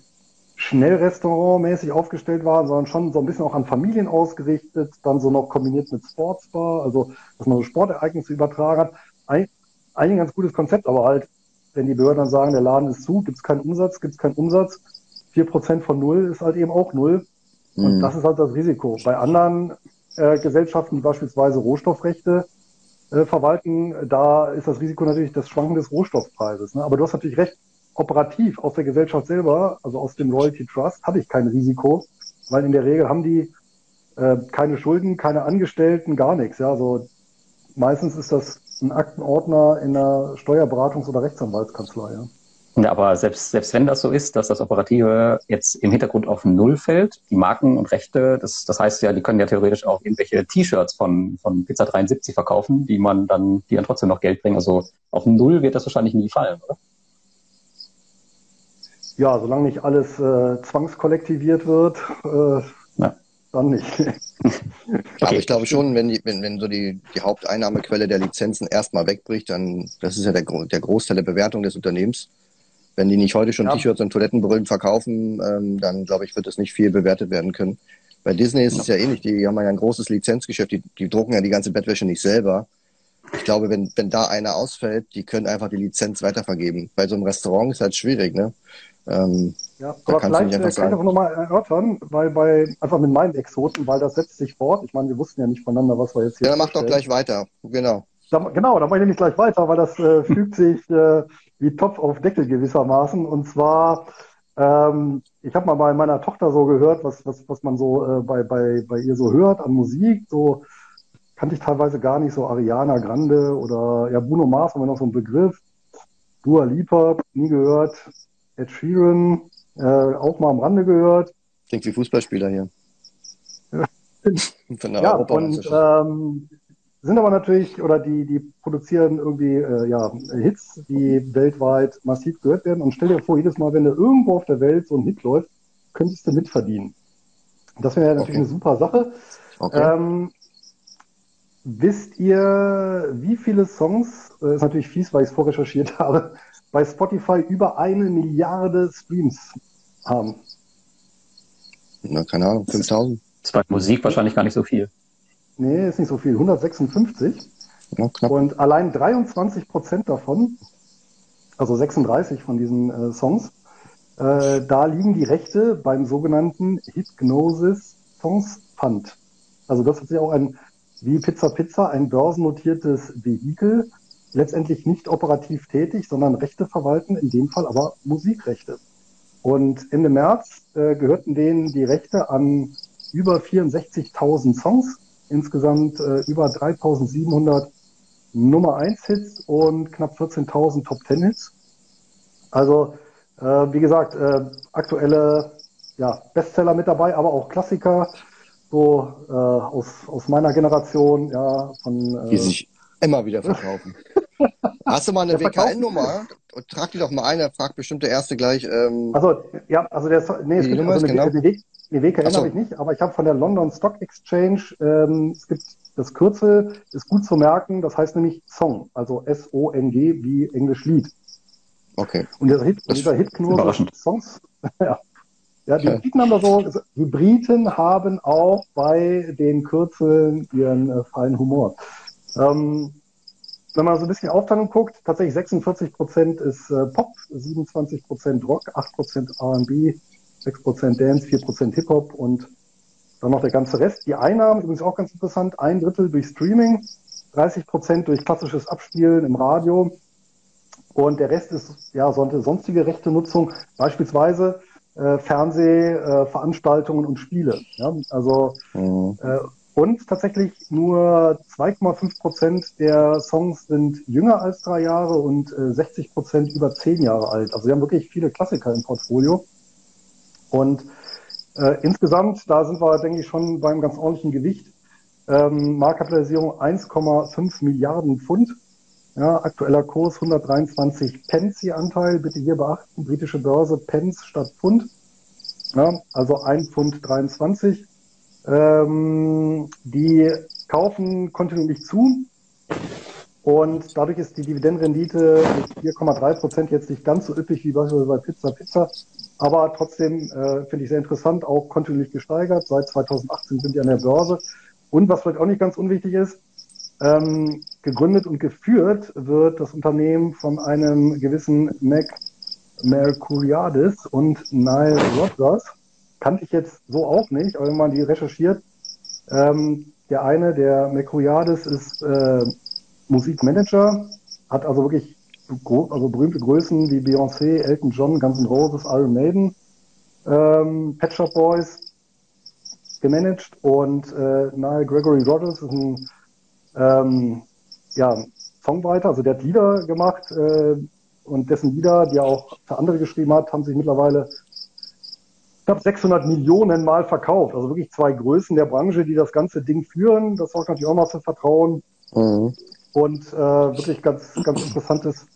schnell restaurantmäßig aufgestellt waren, sondern schon so ein bisschen auch an Familien ausgerichtet, dann so noch kombiniert mit Sportsbar, also dass man so Sportereignisse übertragen hat. Ein, eigentlich ein ganz gutes Konzept, aber halt, wenn die Behörden dann sagen, der Laden ist zu, gibt es keinen Umsatz, gibt es keinen Umsatz, vier Prozent von null ist halt eben auch null. Und mhm. das ist halt das Risiko. Bei anderen äh, Gesellschaften, die beispielsweise Rohstoffrechte äh, verwalten, da ist das Risiko natürlich das Schwanken des Rohstoffpreises. Ne? Aber du hast natürlich recht, operativ aus der Gesellschaft selber, also aus dem Royalty Trust, habe ich kein Risiko, weil in der Regel haben die äh, keine Schulden, keine Angestellten, gar nichts. Ja? Also meistens ist das ein Aktenordner in einer Steuerberatungs- oder Rechtsanwaltskanzlei. Ja? Ja, aber selbst, selbst wenn das so ist, dass das Operative jetzt im Hintergrund auf Null fällt, die Marken und Rechte, das, das heißt ja, die können ja theoretisch auch irgendwelche T-Shirts von, von Pizza 73 verkaufen, die man dann, die dann trotzdem noch Geld bringen. Also auf Null wird das wahrscheinlich nie fallen, oder? Ja, solange nicht alles äh, zwangskollektiviert wird, äh, ja. dann nicht. okay. Aber ich glaube schon, wenn, die, wenn, wenn so die, die Haupteinnahmequelle der Lizenzen erstmal wegbricht, dann, das ist ja der, der Großteil der Bewertung des Unternehmens, wenn die nicht heute schon ja. T-Shirts und Toilettenbrüllen verkaufen, ähm, dann glaube ich, wird es nicht viel bewertet werden können. Bei Disney ist es ja ähnlich, die haben ja ein großes Lizenzgeschäft, die, die drucken ja die ganze Bettwäsche nicht selber. Ich glaube, wenn, wenn da einer ausfällt, die können einfach die Lizenz weitervergeben. Bei so einem Restaurant ist halt schwierig, ne? Ähm, ja, aber vielleicht äh, kann ich auch nochmal erörtern, weil bei, einfach mit meinen Exoten, weil das setzt sich fort. Ich meine, wir wussten ja nicht voneinander, was wir jetzt hier. Ja, dann mach doch gleich weiter. Genau. Da, genau, da mache ich nämlich gleich weiter, weil das äh, fügt sich äh, wie Topf auf Deckel gewissermaßen. Und zwar, ähm, ich habe mal bei meiner Tochter so gehört, was, was, was man so äh, bei, bei, bei ihr so hört an Musik. So kannte ich teilweise gar nicht so Ariana Grande oder ja, Bruno Mars haben wir noch so einen Begriff. Dua Lipa, nie gehört. Ed Sheeran, äh, auch mal am Rande gehört. Klingt wie Fußballspieler hier. Von der ja, und ähm, sind aber natürlich, oder die, die produzieren irgendwie äh, ja, Hits, die weltweit massiv gehört werden. Und stell dir vor, jedes Mal, wenn da irgendwo auf der Welt so ein Hit läuft, könntest du mitverdienen. Das wäre natürlich okay. eine super Sache. Okay. Ähm, wisst ihr, wie viele Songs, äh, ist natürlich fies, weil ich es vorrecherchiert habe, bei Spotify über eine Milliarde Streams haben? Na, keine Ahnung, 5000. Das war Musik wahrscheinlich gar nicht so viel. Nee, ist nicht so viel. 156. Ja, und allein 23 Prozent davon, also 36 von diesen äh, Songs, äh, da liegen die Rechte beim sogenannten Hypnosis Songs Fund. Also das hat sich auch ein wie Pizza Pizza ein börsennotiertes Vehikel, letztendlich nicht operativ tätig, sondern Rechte verwalten, in dem Fall aber Musikrechte. Und Ende März äh, gehörten denen die Rechte an über 64.000 Songs, insgesamt äh, über 3.700 Nummer 1 Hits und knapp 14.000 Top 10 Hits. Also, äh, wie gesagt, äh, aktuelle ja, Bestseller mit dabei, aber auch Klassiker, so äh, aus, aus meiner Generation, ja, von. Äh, die sich immer wieder verkaufen. Hast du mal eine WKN-Nummer? Trag die doch mal ein, er fragt bestimmt der Erste gleich. Ähm, also, ja, also der, nee, es gibt also eine, genau. eine, eine WKN so. habe ich nicht, aber ich habe von der London Stock Exchange, ähm, es gibt das Kürzel, ist gut zu merken, das heißt nämlich Song, also S-O-N-G wie Englisch Lied. Okay. Und dieser Hit, dieser Hit nur Songs, ja, ja, die Briten haben da so, die Briten haben auch bei den Kürzeln ihren äh, feinen Humor. Ähm, wenn man so ein bisschen Aufteilung guckt, tatsächlich 46 Prozent ist äh, Pop, 27 Prozent Rock, 8 Prozent R&B, 6 Prozent Dance, 4 Prozent Hip-Hop und dann noch der ganze Rest. Die Einnahmen, übrigens auch ganz interessant, ein Drittel durch Streaming, 30 Prozent durch klassisches Abspielen im Radio und der Rest ist ja sonstige rechte Nutzung, beispielsweise äh, Fernsehveranstaltungen äh, und Spiele. Ja? Also mhm. äh, und tatsächlich nur 2,5 Prozent der Songs sind jünger als drei Jahre und äh, 60 Prozent über zehn Jahre alt. Also wir haben wirklich viele Klassiker im Portfolio. Und äh, insgesamt, da sind wir, denke ich, schon beim ganz ordentlichen Gewicht. Ähm, Marktkapitalisierung 1,5 Milliarden Pfund. Ja, aktueller Kurs 123 Pence je Anteil. Bitte hier beachten, britische Börse Pence statt Pfund. Ja, also 1 Pfund 23. Ähm, die kaufen kontinuierlich zu. Und dadurch ist die Dividendenrendite mit 4,3 Prozent jetzt nicht ganz so üppig wie beispielsweise bei Pizza Pizza. Aber trotzdem äh, finde ich sehr interessant, auch kontinuierlich gesteigert. Seit 2018 sind die an der Börse. Und was vielleicht auch nicht ganz unwichtig ist, ähm, gegründet und geführt wird das Unternehmen von einem gewissen Mac Mercuriadis und Nile Rodgers. Kannte ich jetzt so auch nicht, aber wenn man die recherchiert, ähm, der eine, der Mercuriadis, ist äh, Musikmanager, hat also wirklich also berühmte Größen wie Beyoncé, Elton John, Guns N' Roses, Iron Maiden, ähm, Pet Shop Boys gemanagt und äh, Nile Gregory Rodgers ist ein ähm, ja, Songwriter, also der hat Lieder gemacht äh, und dessen Lieder, die er auch für andere geschrieben hat, haben sich mittlerweile knapp 600 Millionen Mal verkauft. Also wirklich zwei Größen der Branche, die das ganze Ding führen. Das sorgt natürlich auch mal für Vertrauen. Mhm. Und äh, wirklich ganz, ganz interessantes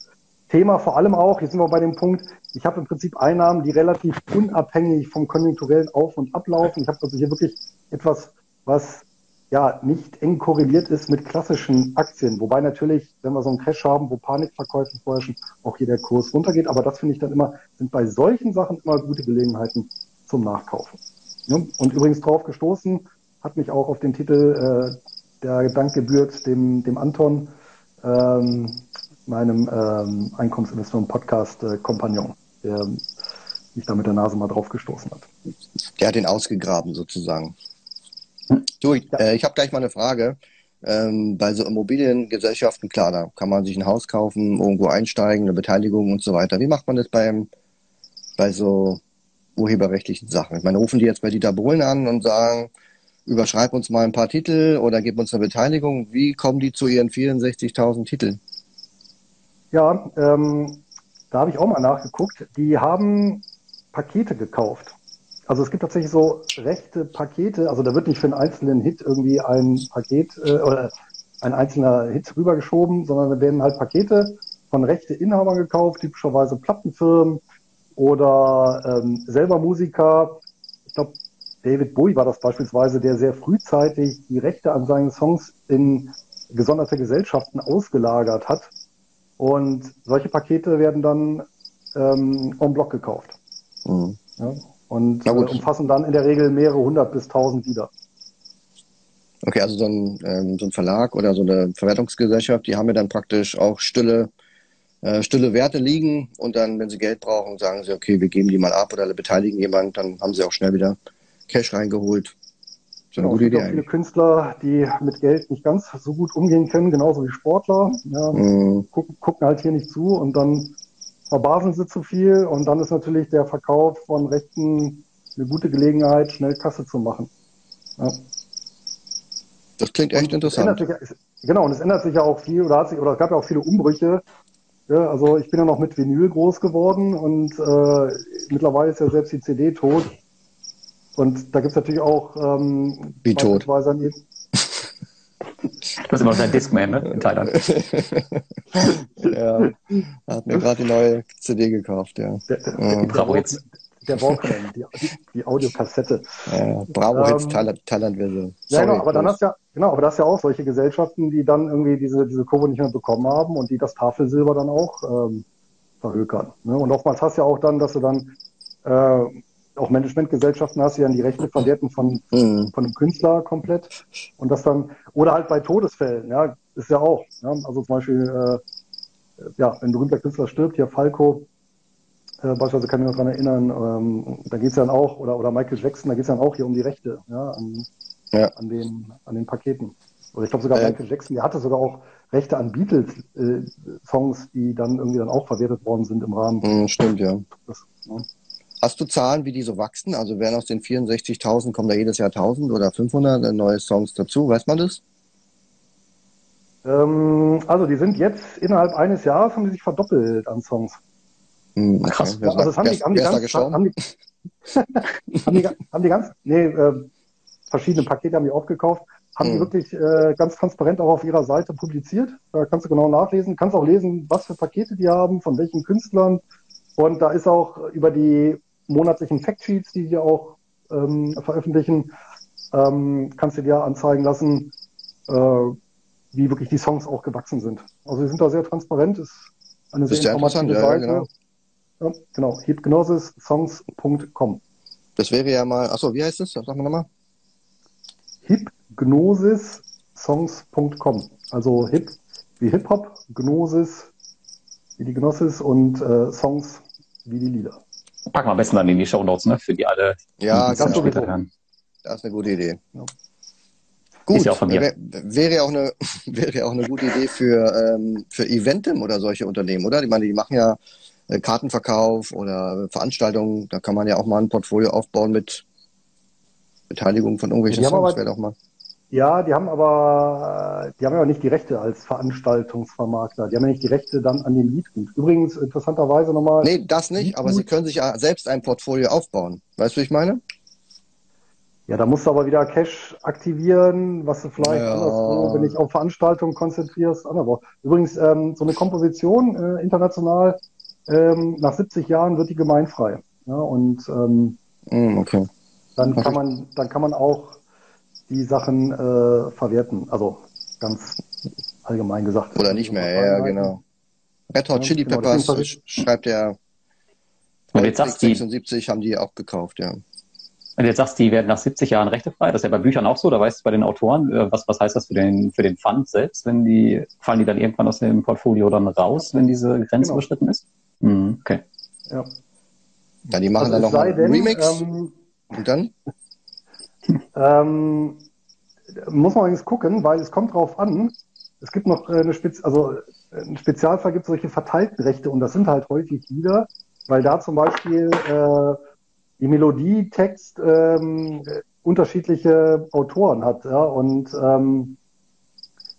Thema. Vor allem auch, jetzt sind wir bei dem Punkt, ich habe im Prinzip Einnahmen, die relativ unabhängig vom konjunkturellen Auf- und Ablaufen. Ich habe also hier wirklich etwas, was ja nicht eng korreliert ist mit klassischen Aktien. Wobei natürlich, wenn wir so einen Crash haben, wo Panikverkäufe vorherrschen, auch hier der Kurs runtergeht. Aber das finde ich dann immer, sind bei solchen Sachen immer gute Gelegenheiten zum Nachkaufen. Und übrigens drauf gestoßen, hat mich auch auf den Titel äh, der Dank gebührt dem, dem Anton, ähm, meinem ähm, Einkommensinvestoren-Podcast-Kompagnon, der mich da mit der Nase mal drauf gestoßen hat. Der hat den ausgegraben sozusagen. Du, ich, äh, ich habe gleich mal eine Frage. Ähm, bei so Immobiliengesellschaften, klar, da kann man sich ein Haus kaufen, irgendwo einsteigen, eine Beteiligung und so weiter. Wie macht man das beim, bei so urheberrechtlichen Sachen? Ich meine, rufen die jetzt bei Dieter Bohlen an und sagen, überschreib uns mal ein paar Titel oder gib uns eine Beteiligung. Wie kommen die zu ihren 64.000 Titeln? Ja, ähm, da habe ich auch mal nachgeguckt. Die haben Pakete gekauft. Also es gibt tatsächlich so rechte Pakete. Also da wird nicht für einen einzelnen Hit irgendwie ein Paket äh, oder ein einzelner Hit rübergeschoben, sondern da werden halt Pakete von rechte Inhabern gekauft, typischerweise Plattenfirmen oder ähm, selber Musiker. Ich glaube, David Bowie war das beispielsweise, der sehr frühzeitig die Rechte an seinen Songs in gesonderte Gesellschaften ausgelagert hat. Und solche Pakete werden dann ähm, en bloc gekauft. Mhm. Ja, und äh, umfassen dann in der Regel mehrere hundert bis tausend Lieder. Okay, also so ein, ähm, so ein Verlag oder so eine Verwertungsgesellschaft, die haben ja dann praktisch auch stille, äh, stille Werte liegen und dann, wenn sie Geld brauchen, sagen sie, okay, wir geben die mal ab oder beteiligen jemand, dann haben sie auch schnell wieder Cash reingeholt. Schon eine gute Idee. Es gibt viele Künstler, die mit Geld nicht ganz so gut umgehen können, genauso wie Sportler. Ja, mm. gucken, gucken halt hier nicht zu und dann verbasen sie zu viel und dann ist natürlich der Verkauf von Rechten eine gute Gelegenheit, schnell Kasse zu machen. Ja. Das klingt echt und interessant. Sich, genau, und es ändert sich ja auch viel, oder, hat sich, oder es gab ja auch viele Umbrüche. Ja, also ich bin ja noch mit Vinyl groß geworden und äh, mittlerweile ist ja selbst die CD tot. Und da gibt es natürlich auch ähm, Wie tot? Du hast immer noch dein Discman, ne? In Thailand. ja, er hat mir gerade die neue CD gekauft, ja. Der, der, ja. Bravo Hits. Der Walkman, die, die Audiokassette. Ja, Bravo ähm, Thailand, Thailand-Version. Ja, genau, aber dann hast ja, genau, aber das ist ja auch solche Gesellschaften, die dann irgendwie diese, diese Kurve nicht mehr bekommen haben und die das Tafelsilber dann auch ähm, verhökern. Ne? Und oftmals hast du ja auch dann, dass du dann äh, auch Managementgesellschaften hast, die dann die Rechte verwerten von, mhm. von einem Künstler komplett. Und das dann, oder halt bei Todesfällen, ja, ist ja auch. Ja, also zum Beispiel, äh, ja, wenn ein berühmter Künstler stirbt, hier Falco, beispielsweise kann ich mich noch daran erinnern, ähm, da geht es dann auch, oder, oder Michael Jackson, da geht es dann auch hier um die Rechte, ja, an, ja. an, den, an den Paketen. Oder ich glaube sogar äh, Michael Jackson, der hatte sogar auch Rechte an Beatles-Songs, äh, die dann irgendwie dann auch verwertet worden sind im Rahmen. Mhm, stimmt, ja. Das, ja. Hast du Zahlen, wie die so wachsen? Also werden aus den 64.000, kommen da jedes Jahr 1.000 oder 500 neue Songs dazu? Weiß man das? Ähm, also die sind jetzt innerhalb eines Jahres haben die sich verdoppelt an Songs. Hm, okay. Krass. Ja, also das haben die, haben die ganz, haben die, haben die, haben die ganz, nee, äh, verschiedene Pakete haben die aufgekauft, haben hm. die wirklich äh, ganz transparent auch auf ihrer Seite publiziert. Da kannst du genau nachlesen, kannst auch lesen, was für Pakete die haben, von welchen Künstlern. Und da ist auch über die monatlichen Factsheets, die wir auch ähm, veröffentlichen, ähm, kannst du dir anzeigen lassen, äh, wie wirklich die Songs auch gewachsen sind. Also wir sind da sehr transparent, ist eine sehr informative Seite. Ja, genau. Ja, genau, hypnosissongs.com. Das wäre ja mal, achso, wie heißt das? Sag mal nochmal. Hypnosissongs.com. Also Hip wie Hip-Hop, Gnosis wie die Gnosis und äh, Songs wie die Lieder. Packen wir am besten dann in die Show Notes, ne? Für die alle. Ja, ganz später hören. Das ist eine gute Idee. Ja. Gut, ist ja auch von mir. Wär, wäre ja auch eine, wäre ja auch eine gute Idee für, ähm, für Eventim oder solche Unternehmen, oder? Ich meine, die machen ja Kartenverkauf oder Veranstaltungen. Da kann man ja auch mal ein Portfolio aufbauen mit Beteiligung von irgendwelchen Songs. Wäre doch mal. Ja, die haben aber, die haben ja nicht die Rechte als Veranstaltungsvermarkter. Die haben ja nicht die Rechte dann an dem Liedgut. Übrigens, interessanterweise nochmal. Nee, das nicht, Liedgut. aber sie können sich ja selbst ein Portfolio aufbauen. Weißt du, wie ich meine? Ja, da musst du aber wieder Cash aktivieren, was du vielleicht ja. anderswo, wenn dich auf Veranstaltungen konzentrierst, anderswo. Übrigens, ähm, so eine Komposition äh, international, ähm, nach 70 Jahren wird die gemeinfrei. Ja, und ähm, mm, okay. dann kann man, dann kann man auch die Sachen äh, verwerten. Also ganz allgemein gesagt. Oder nicht mehr, ja, genau. Red Hot Chili genau, Peppers genau, schreibt er. Und jetzt sagst 76 haben die auch gekauft, ja. Und jetzt sagst du, die werden nach 70 Jahren rechtefrei. Das ist ja bei Büchern auch so. Da weißt du bei den Autoren, äh, was, was heißt das für den, für den Fund selbst? Wenn die, fallen die dann irgendwann aus dem Portfolio dann raus, wenn diese Grenze genau. überschritten ist? Mhm, okay. Ja. Ja, die machen also dann noch einen Remix. Ähm, und dann? ähm, muss man übrigens gucken, weil es kommt drauf an. Es gibt noch eine Spez also ein Spezialfall gibt solche verteilten Rechte und das sind halt häufig Lieder, weil da zum Beispiel äh, die Melodie, Text ähm, unterschiedliche Autoren hat. Ja? Und ähm,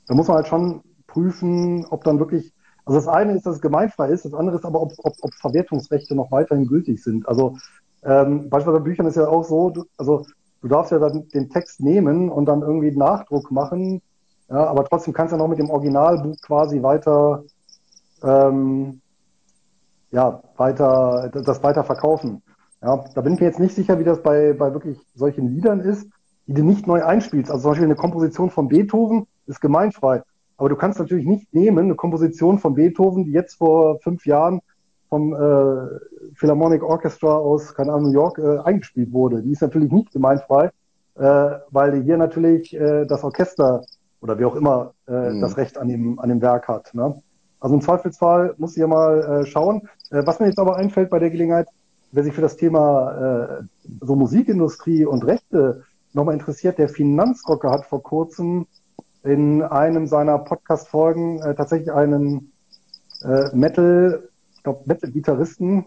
da muss man halt schon prüfen, ob dann wirklich, also das eine ist, dass es gemeinfrei ist, das andere ist aber, ob, ob, ob Verwertungsrechte noch weiterhin gültig sind. Also ähm, beispielsweise bei Büchern ist ja auch so, du, also du darfst ja dann den Text nehmen und dann irgendwie Nachdruck machen, ja, aber trotzdem kannst du ja noch mit dem Originalbuch quasi weiter, ähm, ja, weiter, das weiter verkaufen. Ja, da bin ich mir jetzt nicht sicher, wie das bei, bei wirklich solchen Liedern ist, die du nicht neu einspielst. Also zum Beispiel eine Komposition von Beethoven ist gemeinfrei. Aber du kannst natürlich nicht nehmen, eine Komposition von Beethoven, die jetzt vor fünf Jahren vom äh, Philharmonic Orchestra aus, keine Ahnung, New York äh, eingespielt wurde. Die ist natürlich nicht gemeinfrei, äh, weil hier natürlich äh, das Orchester oder wie auch immer äh, mhm. das Recht an dem, an dem Werk hat. Ne? Also im Zweifelsfall muss ich ja mal äh, schauen. Äh, was mir jetzt aber einfällt bei der Gelegenheit, wer sich für das Thema äh, so Musikindustrie und Rechte nochmal interessiert, der Finanzrocker hat vor kurzem in einem seiner Podcast-Folgen äh, tatsächlich einen äh, Metal, ich glaube Metal-Gitarristen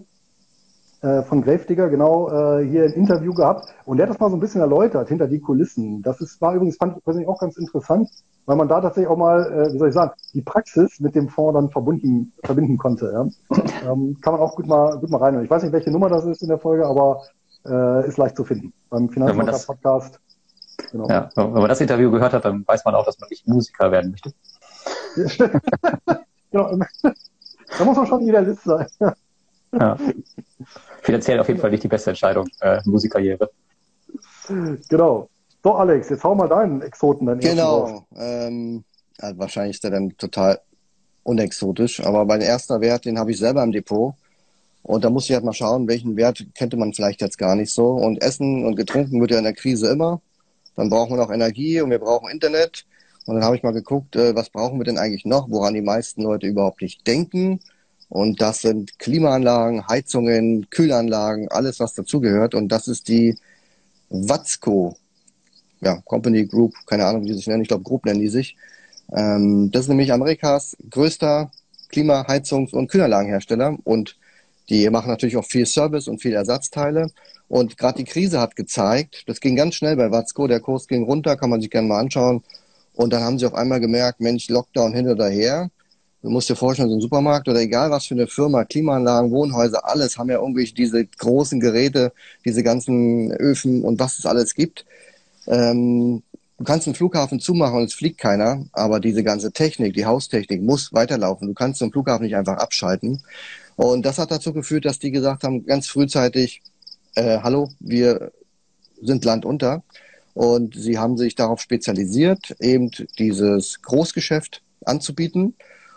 äh, von Gravedigger genau äh, hier ein Interview gehabt und der hat das mal so ein bisschen erläutert hinter die Kulissen. Das ist, war übrigens, fand ich persönlich auch ganz interessant, weil man da tatsächlich auch mal, äh, wie soll ich sagen, die Praxis mit dem Fonds dann verbunden, verbinden konnte. Ja? ähm, kann man auch gut mal, gut mal rein. Ich weiß nicht, welche Nummer das ist in der Folge, aber äh, ist leicht zu finden. Beim Finanzmarker-Podcast. Genau. Ja, wenn man das Interview gehört hat, dann weiß man auch, dass man nicht Musiker werden möchte. genau. Da muss man schon Idealist sein. ja. Finanziell auf jeden Fall nicht die beste Entscheidung, äh, Musikkarriere. Genau. So, Alex, jetzt hau mal deinen Exoten dann Genau. Ähm, also wahrscheinlich ist der dann total unexotisch, aber mein erster Wert, den habe ich selber im Depot. Und da muss ich halt mal schauen, welchen Wert könnte man vielleicht jetzt gar nicht so. Und Essen und getrunken wird ja in der Krise immer. Dann brauchen wir noch Energie und wir brauchen Internet. Und dann habe ich mal geguckt, äh, was brauchen wir denn eigentlich noch, woran die meisten Leute überhaupt nicht denken. Und das sind Klimaanlagen, Heizungen, Kühlanlagen, alles, was dazugehört. Und das ist die Watzco ja, Company Group, keine Ahnung, wie die sich nennen. Ich glaube, Group nennen die sich. Ähm, das ist nämlich Amerikas größter Klima-, Heizungs- und Kühlanlagenhersteller. Und die machen natürlich auch viel Service und viel Ersatzteile. Und gerade die Krise hat gezeigt, das ging ganz schnell bei Watzko, der Kurs ging runter, kann man sich gerne mal anschauen. Und dann haben sie auf einmal gemerkt, Mensch, Lockdown hin oder her. Du musst dir vorstellen, so ein Supermarkt oder egal was für eine Firma, Klimaanlagen, Wohnhäuser, alles haben ja irgendwie diese großen Geräte, diese ganzen Öfen und was es alles gibt. Ähm, du kannst einen Flughafen zumachen und es fliegt keiner, aber diese ganze Technik, die Haustechnik muss weiterlaufen. Du kannst den Flughafen nicht einfach abschalten. Und das hat dazu geführt, dass die gesagt haben, ganz frühzeitig, äh, hallo, wir sind Land unter. Und sie haben sich darauf spezialisiert, eben dieses Großgeschäft anzubieten.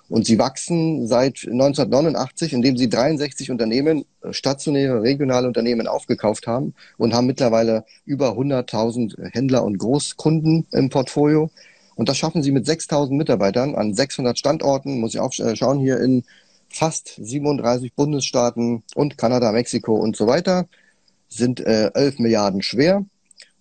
Und sie wachsen seit 1989, indem sie 63 Unternehmen, äh, stationäre, regionale Unternehmen aufgekauft haben und haben mittlerweile über 100.000 Händler und Großkunden im Portfolio. Und das schaffen sie mit 6.000 Mitarbeitern an 600 Standorten, muss ich auch äh, schauen, hier in fast 37 Bundesstaaten und Kanada, Mexiko und so weiter, sind äh, 11 Milliarden schwer.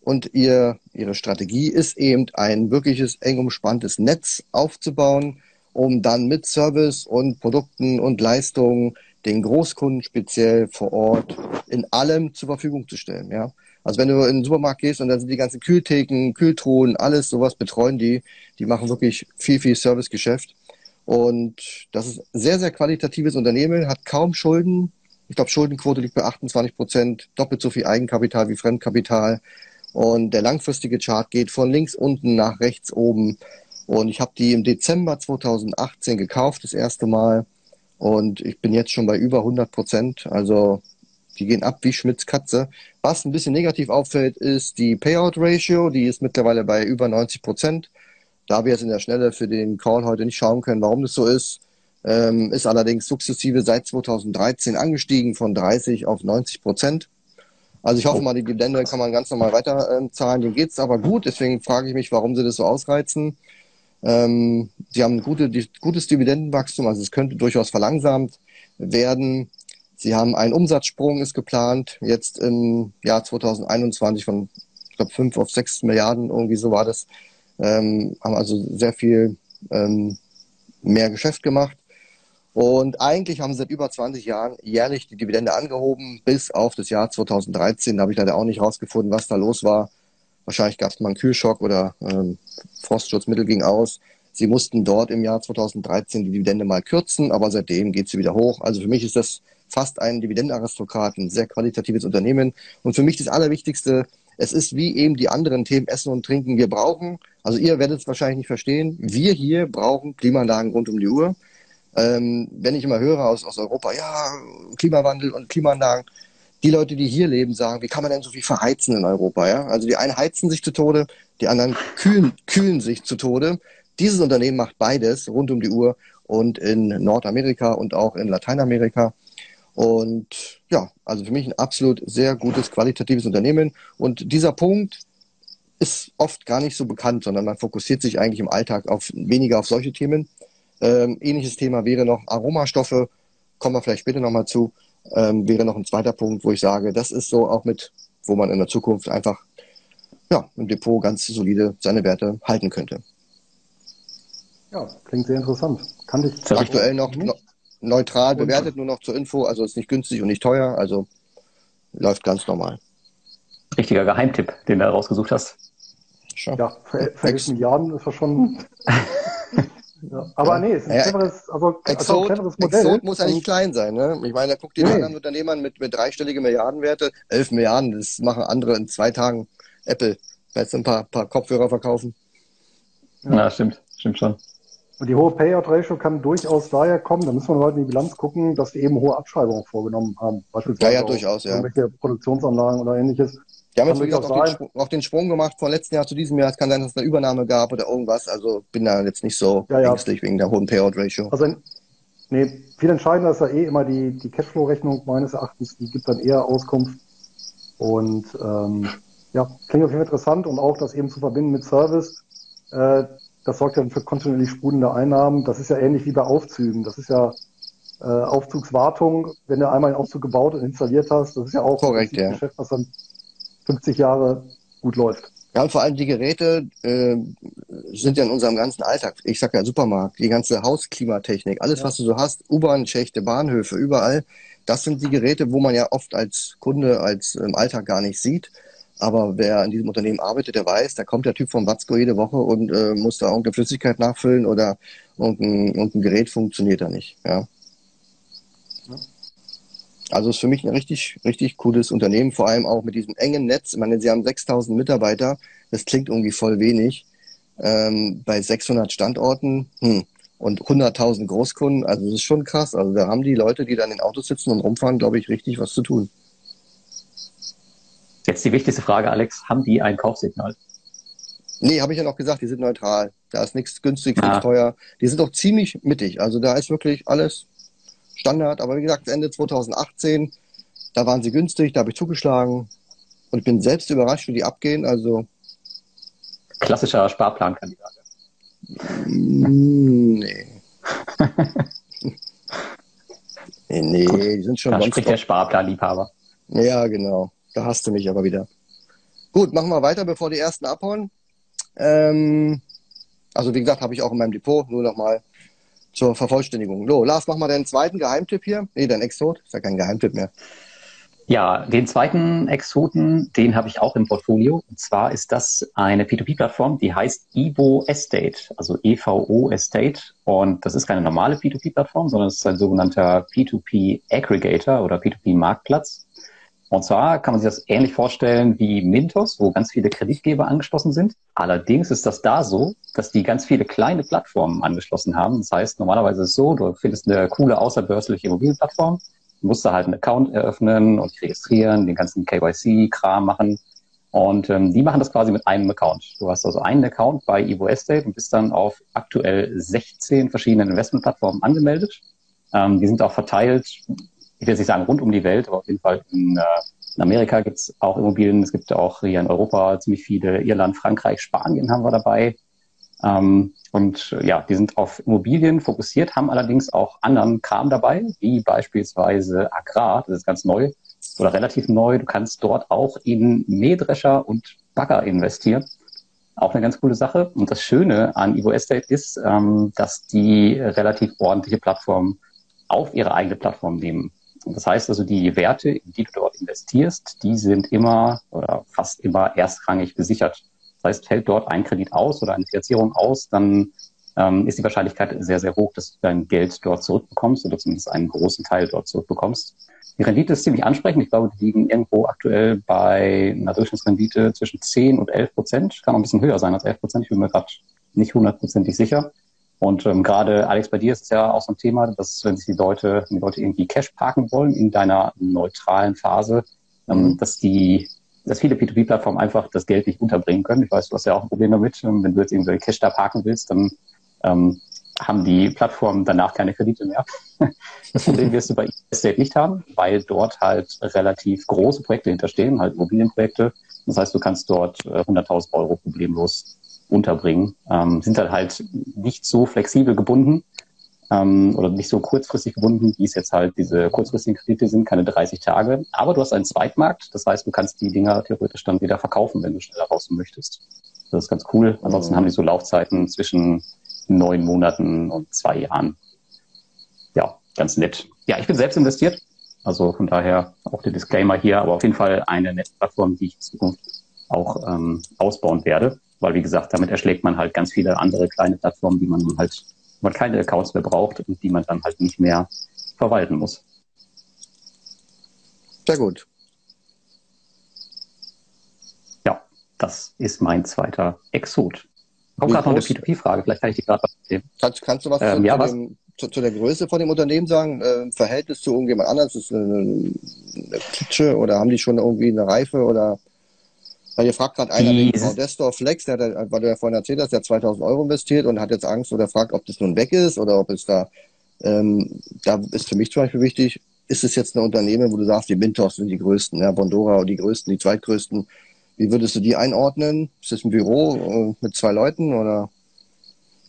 Und ihr, ihre Strategie ist eben ein wirkliches eng umspanntes Netz aufzubauen, um dann mit Service und Produkten und Leistungen den Großkunden speziell vor Ort in allem zur Verfügung zu stellen. Ja? Also wenn du in den Supermarkt gehst und dann sind die ganzen Kühltheken, Kühltruhen, alles sowas betreuen die. Die machen wirklich viel, viel Servicegeschäft. Und das ist sehr, sehr qualitatives Unternehmen, hat kaum Schulden. Ich glaube, Schuldenquote liegt bei 28 Prozent, doppelt so viel Eigenkapital wie Fremdkapital. Und der langfristige Chart geht von links unten nach rechts oben. Und ich habe die im Dezember 2018 gekauft, das erste Mal. Und ich bin jetzt schon bei über 100 Prozent. Also die gehen ab wie Schmitz Katze. Was ein bisschen negativ auffällt, ist die Payout Ratio. Die ist mittlerweile bei über 90 Prozent. Da wir jetzt in der Schnelle für den Call heute nicht schauen können, warum das so ist, ähm, ist allerdings sukzessive seit 2013 angestiegen von 30 auf 90 Prozent. Also ich hoffe mal, die Dividende kann man ganz normal weiter äh, zahlen. Denen geht's aber gut. Deswegen frage ich mich, warum sie das so ausreizen. Ähm, sie haben ein gute, die, gutes Dividendenwachstum, also es könnte durchaus verlangsamt werden. Sie haben einen Umsatzsprung, ist geplant, jetzt im Jahr 2021 von, ich glaube, 5 auf 6 Milliarden, irgendwie so war das. Ähm, haben also sehr viel ähm, mehr Geschäft gemacht. Und eigentlich haben sie seit über 20 Jahren jährlich die Dividende angehoben, bis auf das Jahr 2013. Da habe ich leider auch nicht rausgefunden, was da los war. Wahrscheinlich gab es mal einen Kühlschock oder ähm, Frostschutzmittel ging aus. Sie mussten dort im Jahr 2013 die Dividende mal kürzen, aber seitdem geht sie wieder hoch. Also für mich ist das fast ein Dividendenaristokrat, ein sehr qualitatives Unternehmen. Und für mich das Allerwichtigste, es ist wie eben die anderen Themen Essen und Trinken. Wir brauchen, also ihr werdet es wahrscheinlich nicht verstehen, wir hier brauchen Klimaanlagen rund um die Uhr. Ähm, wenn ich immer höre aus, aus Europa, ja, Klimawandel und Klimaanlagen, die Leute, die hier leben, sagen, wie kann man denn so viel verheizen in Europa? Ja? Also die einen heizen sich zu Tode, die anderen kühlen, kühlen sich zu Tode. Dieses Unternehmen macht beides rund um die Uhr und in Nordamerika und auch in Lateinamerika. Und ja, also für mich ein absolut sehr gutes, qualitatives Unternehmen. Und dieser Punkt ist oft gar nicht so bekannt, sondern man fokussiert sich eigentlich im Alltag auf weniger auf solche Themen. Ähm, ähnliches Thema wäre noch Aromastoffe, kommen wir vielleicht später nochmal zu ähm, wäre noch ein zweiter Punkt, wo ich sage, das ist so auch mit, wo man in der Zukunft einfach ja, im Depot ganz solide seine Werte halten könnte. Ja, klingt sehr interessant. Kann ich aktuell noch, noch neutral bewertet, nur noch zur Info, also ist nicht günstig und nicht teuer, also läuft ganz normal. Richtiger Geheimtipp, den du rausgesucht hast. Schon. Ja, für, für 11 Milliarden ist das schon. Ja. Aber ja. nee, es ist ein cleveres, also, Exot, also ein cleveres Modell. Exot muss ja nicht klein sein, ne? Ich meine, da guckt die nee. anderen Unternehmern mit, mit dreistellige Milliardenwerte, 11 Milliarden, das machen andere in zwei Tagen. Apple, jetzt ein paar, paar Kopfhörer verkaufen. Ja. ja, stimmt, stimmt schon. Und die hohe Payout-Ratio kann durchaus daher kommen, da müssen wir heute in die Bilanz gucken, dass die eben hohe Abschreibungen vorgenommen haben. Beispielsweise ja, ja, durchaus, ja. Irgendwelche Produktionsanlagen oder ähnliches. Die haben jetzt, wie gesagt, auch den, Sprung, auch den, Sprung, gemacht von letzten Jahr zu diesem Jahr. Es kann sein, dass es eine Übernahme gab oder irgendwas. Also bin da jetzt nicht so ja, ja. ängstlich wegen der hohen Payout-Ratio. Also, nee, viel entscheidender ist ja eh immer die, die Cashflow-Rechnung meines Erachtens. Die gibt dann eher Auskunft. Und ähm, ja, klingt auf jeden Fall interessant und auch das eben zu verbinden mit Service. Äh, das sorgt ja für kontinuierlich sprudelnde Einnahmen. Das ist ja ähnlich wie bei Aufzügen. Das ist ja äh, Aufzugswartung, wenn du einmal einen Aufzug gebaut und installiert hast. Das ist ja auch Korrekt, ein ja. Geschäft, was dann 50 Jahre gut läuft. Ja, und vor allem die Geräte äh, sind ja in unserem ganzen Alltag. Ich sag ja Supermarkt, die ganze Hausklimatechnik, alles, ja. was du so hast, U-Bahn-Schächte, Bahnhöfe, überall. Das sind die Geräte, wo man ja oft als Kunde, als im Alltag gar nicht sieht. Aber wer in diesem Unternehmen arbeitet, der weiß, da kommt der Typ vom Watzko jede Woche und äh, muss da irgendeine Flüssigkeit nachfüllen oder irgendein, irgendein Gerät funktioniert da nicht. Ja. Also ist für mich ein richtig, richtig cooles Unternehmen, vor allem auch mit diesem engen Netz. Ich meine, sie haben 6000 Mitarbeiter, das klingt irgendwie voll wenig. Ähm, bei 600 Standorten hm, und 100.000 Großkunden, also das ist schon krass. Also da haben die Leute, die dann in Autos sitzen und rumfahren, glaube ich, richtig was zu tun. Jetzt die wichtigste Frage, Alex. Haben die ein Kaufsignal? Nee, habe ich ja noch gesagt, die sind neutral. Da ist nichts günstig, nichts ah. teuer. Die sind auch ziemlich mittig. Also da ist wirklich alles Standard. Aber wie gesagt, Ende 2018, da waren sie günstig, da habe ich zugeschlagen. Und ich bin selbst überrascht, wie die abgehen. Also Klassischer Sparplankandidat. Mm, nee. nee, nee, die sind schon. Da spricht der Sparplanliebhaber. Ja, genau. Da hast du mich aber wieder. Gut, machen wir weiter, bevor die ersten abhauen. Ähm, also wie gesagt, habe ich auch in meinem Depot, nur nochmal zur Vervollständigung. So, Lars, mach mal deinen zweiten Geheimtipp hier. Nee, dein Exot, ist ja kein Geheimtipp mehr. Ja, den zweiten Exoten, den habe ich auch im Portfolio. Und zwar ist das eine P2P-Plattform, die heißt Evo Estate, also EVO Estate. Und das ist keine normale P2P-Plattform, sondern es ist ein sogenannter P2P Aggregator oder P2P Marktplatz. Und zwar kann man sich das ähnlich vorstellen wie Mintos, wo ganz viele Kreditgeber angeschlossen sind. Allerdings ist das da so, dass die ganz viele kleine Plattformen angeschlossen haben. Das heißt, normalerweise ist es so, du findest eine coole außerbörsliche Immobilienplattform, musst da halt einen Account eröffnen und dich registrieren, den ganzen KYC-Kram machen. Und ähm, die machen das quasi mit einem Account. Du hast also einen Account bei Evo Estate und bist dann auf aktuell 16 verschiedenen Investmentplattformen angemeldet. Ähm, die sind auch verteilt ich will jetzt nicht sagen rund um die Welt, aber auf jeden Fall in, äh, in Amerika gibt es auch Immobilien, es gibt auch hier in Europa ziemlich viele, Irland, Frankreich, Spanien haben wir dabei. Ähm, und ja, die sind auf Immobilien fokussiert, haben allerdings auch anderen Kram dabei, wie beispielsweise Agrar, das ist ganz neu oder relativ neu. Du kannst dort auch in Mähdrescher und Bagger investieren. Auch eine ganz coole Sache. Und das Schöne an Evo Estate ist, ähm, dass die relativ ordentliche Plattformen auf ihre eigene Plattform nehmen. Das heißt also, die Werte, in die du dort investierst, die sind immer oder fast immer erstrangig besichert. Das heißt, fällt dort ein Kredit aus oder eine Finanzierung aus, dann ähm, ist die Wahrscheinlichkeit sehr, sehr hoch, dass du dein Geld dort zurückbekommst oder zumindest einen großen Teil dort zurückbekommst. Die Rendite ist ziemlich ansprechend. Ich glaube, die liegen irgendwo aktuell bei einer Durchschnittsrendite zwischen 10 und 11 Prozent. Kann auch ein bisschen höher sein als 11 Prozent. Ich bin mir gerade nicht hundertprozentig sicher. Und ähm, gerade, Alex, bei dir ist es ja auch so ein Thema, dass wenn sich die Leute, die Leute irgendwie Cash parken wollen in deiner neutralen Phase, ähm, mhm. dass die, dass viele P2P-Plattformen einfach das Geld nicht unterbringen können. Ich weiß, du hast ja auch ein Problem damit. Ähm, wenn du jetzt irgendwie Cash da parken willst, dann ähm, haben die Plattformen danach keine Kredite mehr. Das Problem wirst du bei Estate nicht haben, weil dort halt relativ große Projekte hinterstehen, halt Immobilienprojekte. Das heißt, du kannst dort 100.000 äh, Euro problemlos unterbringen, ähm, sind dann halt nicht so flexibel gebunden. ähm, oder nicht so kurzfristig gebunden, wie es jetzt halt diese kurzfristigen Kredite sind, keine 30 Tage. Aber du hast einen Zweitmarkt, das heißt, du kannst die Dinger theoretisch dann wieder verkaufen, wenn du schneller raus möchtest. Das ist ganz cool. Ansonsten haben die so Laufzeiten zwischen neun Monaten und zwei Jahren. Ja, ganz nett. Ja, ich bin selbst investiert. Also von daher auch der Disclaimer hier, aber auf jeden Fall eine Netzplattform, die ich in Zukunft auch ähm, ausbauen werde. Weil, wie gesagt, damit erschlägt man halt ganz viele andere kleine Plattformen, die man halt man keine Accounts mehr braucht und die man dann halt nicht mehr verwalten muss. Sehr gut. Ja, das ist mein zweiter Exot. Kommt gerade noch eine P2P-Frage, vielleicht kann ich die gerade was kannst, kannst du was, ähm, zu, ja, was? Dem, zu, zu, der Größe von dem Unternehmen sagen? Äh, Verhältnis zu irgendjemand anders? Ist es eine, eine Klitsche oder haben die schon irgendwie eine Reife oder weil ihr fragt gerade einer den Destor Flex, der hat, weil du ja vorhin erzählt hast, der hat 2000 Euro investiert und hat jetzt Angst oder fragt, ob das nun weg ist oder ob es da, ähm, da ist für mich zum Beispiel wichtig, ist es jetzt ein Unternehmen, wo du sagst, die Mintos sind die größten, ja, Bondora die größten, die zweitgrößten. Wie würdest du die einordnen? Ist das ein Büro äh, mit zwei Leuten oder?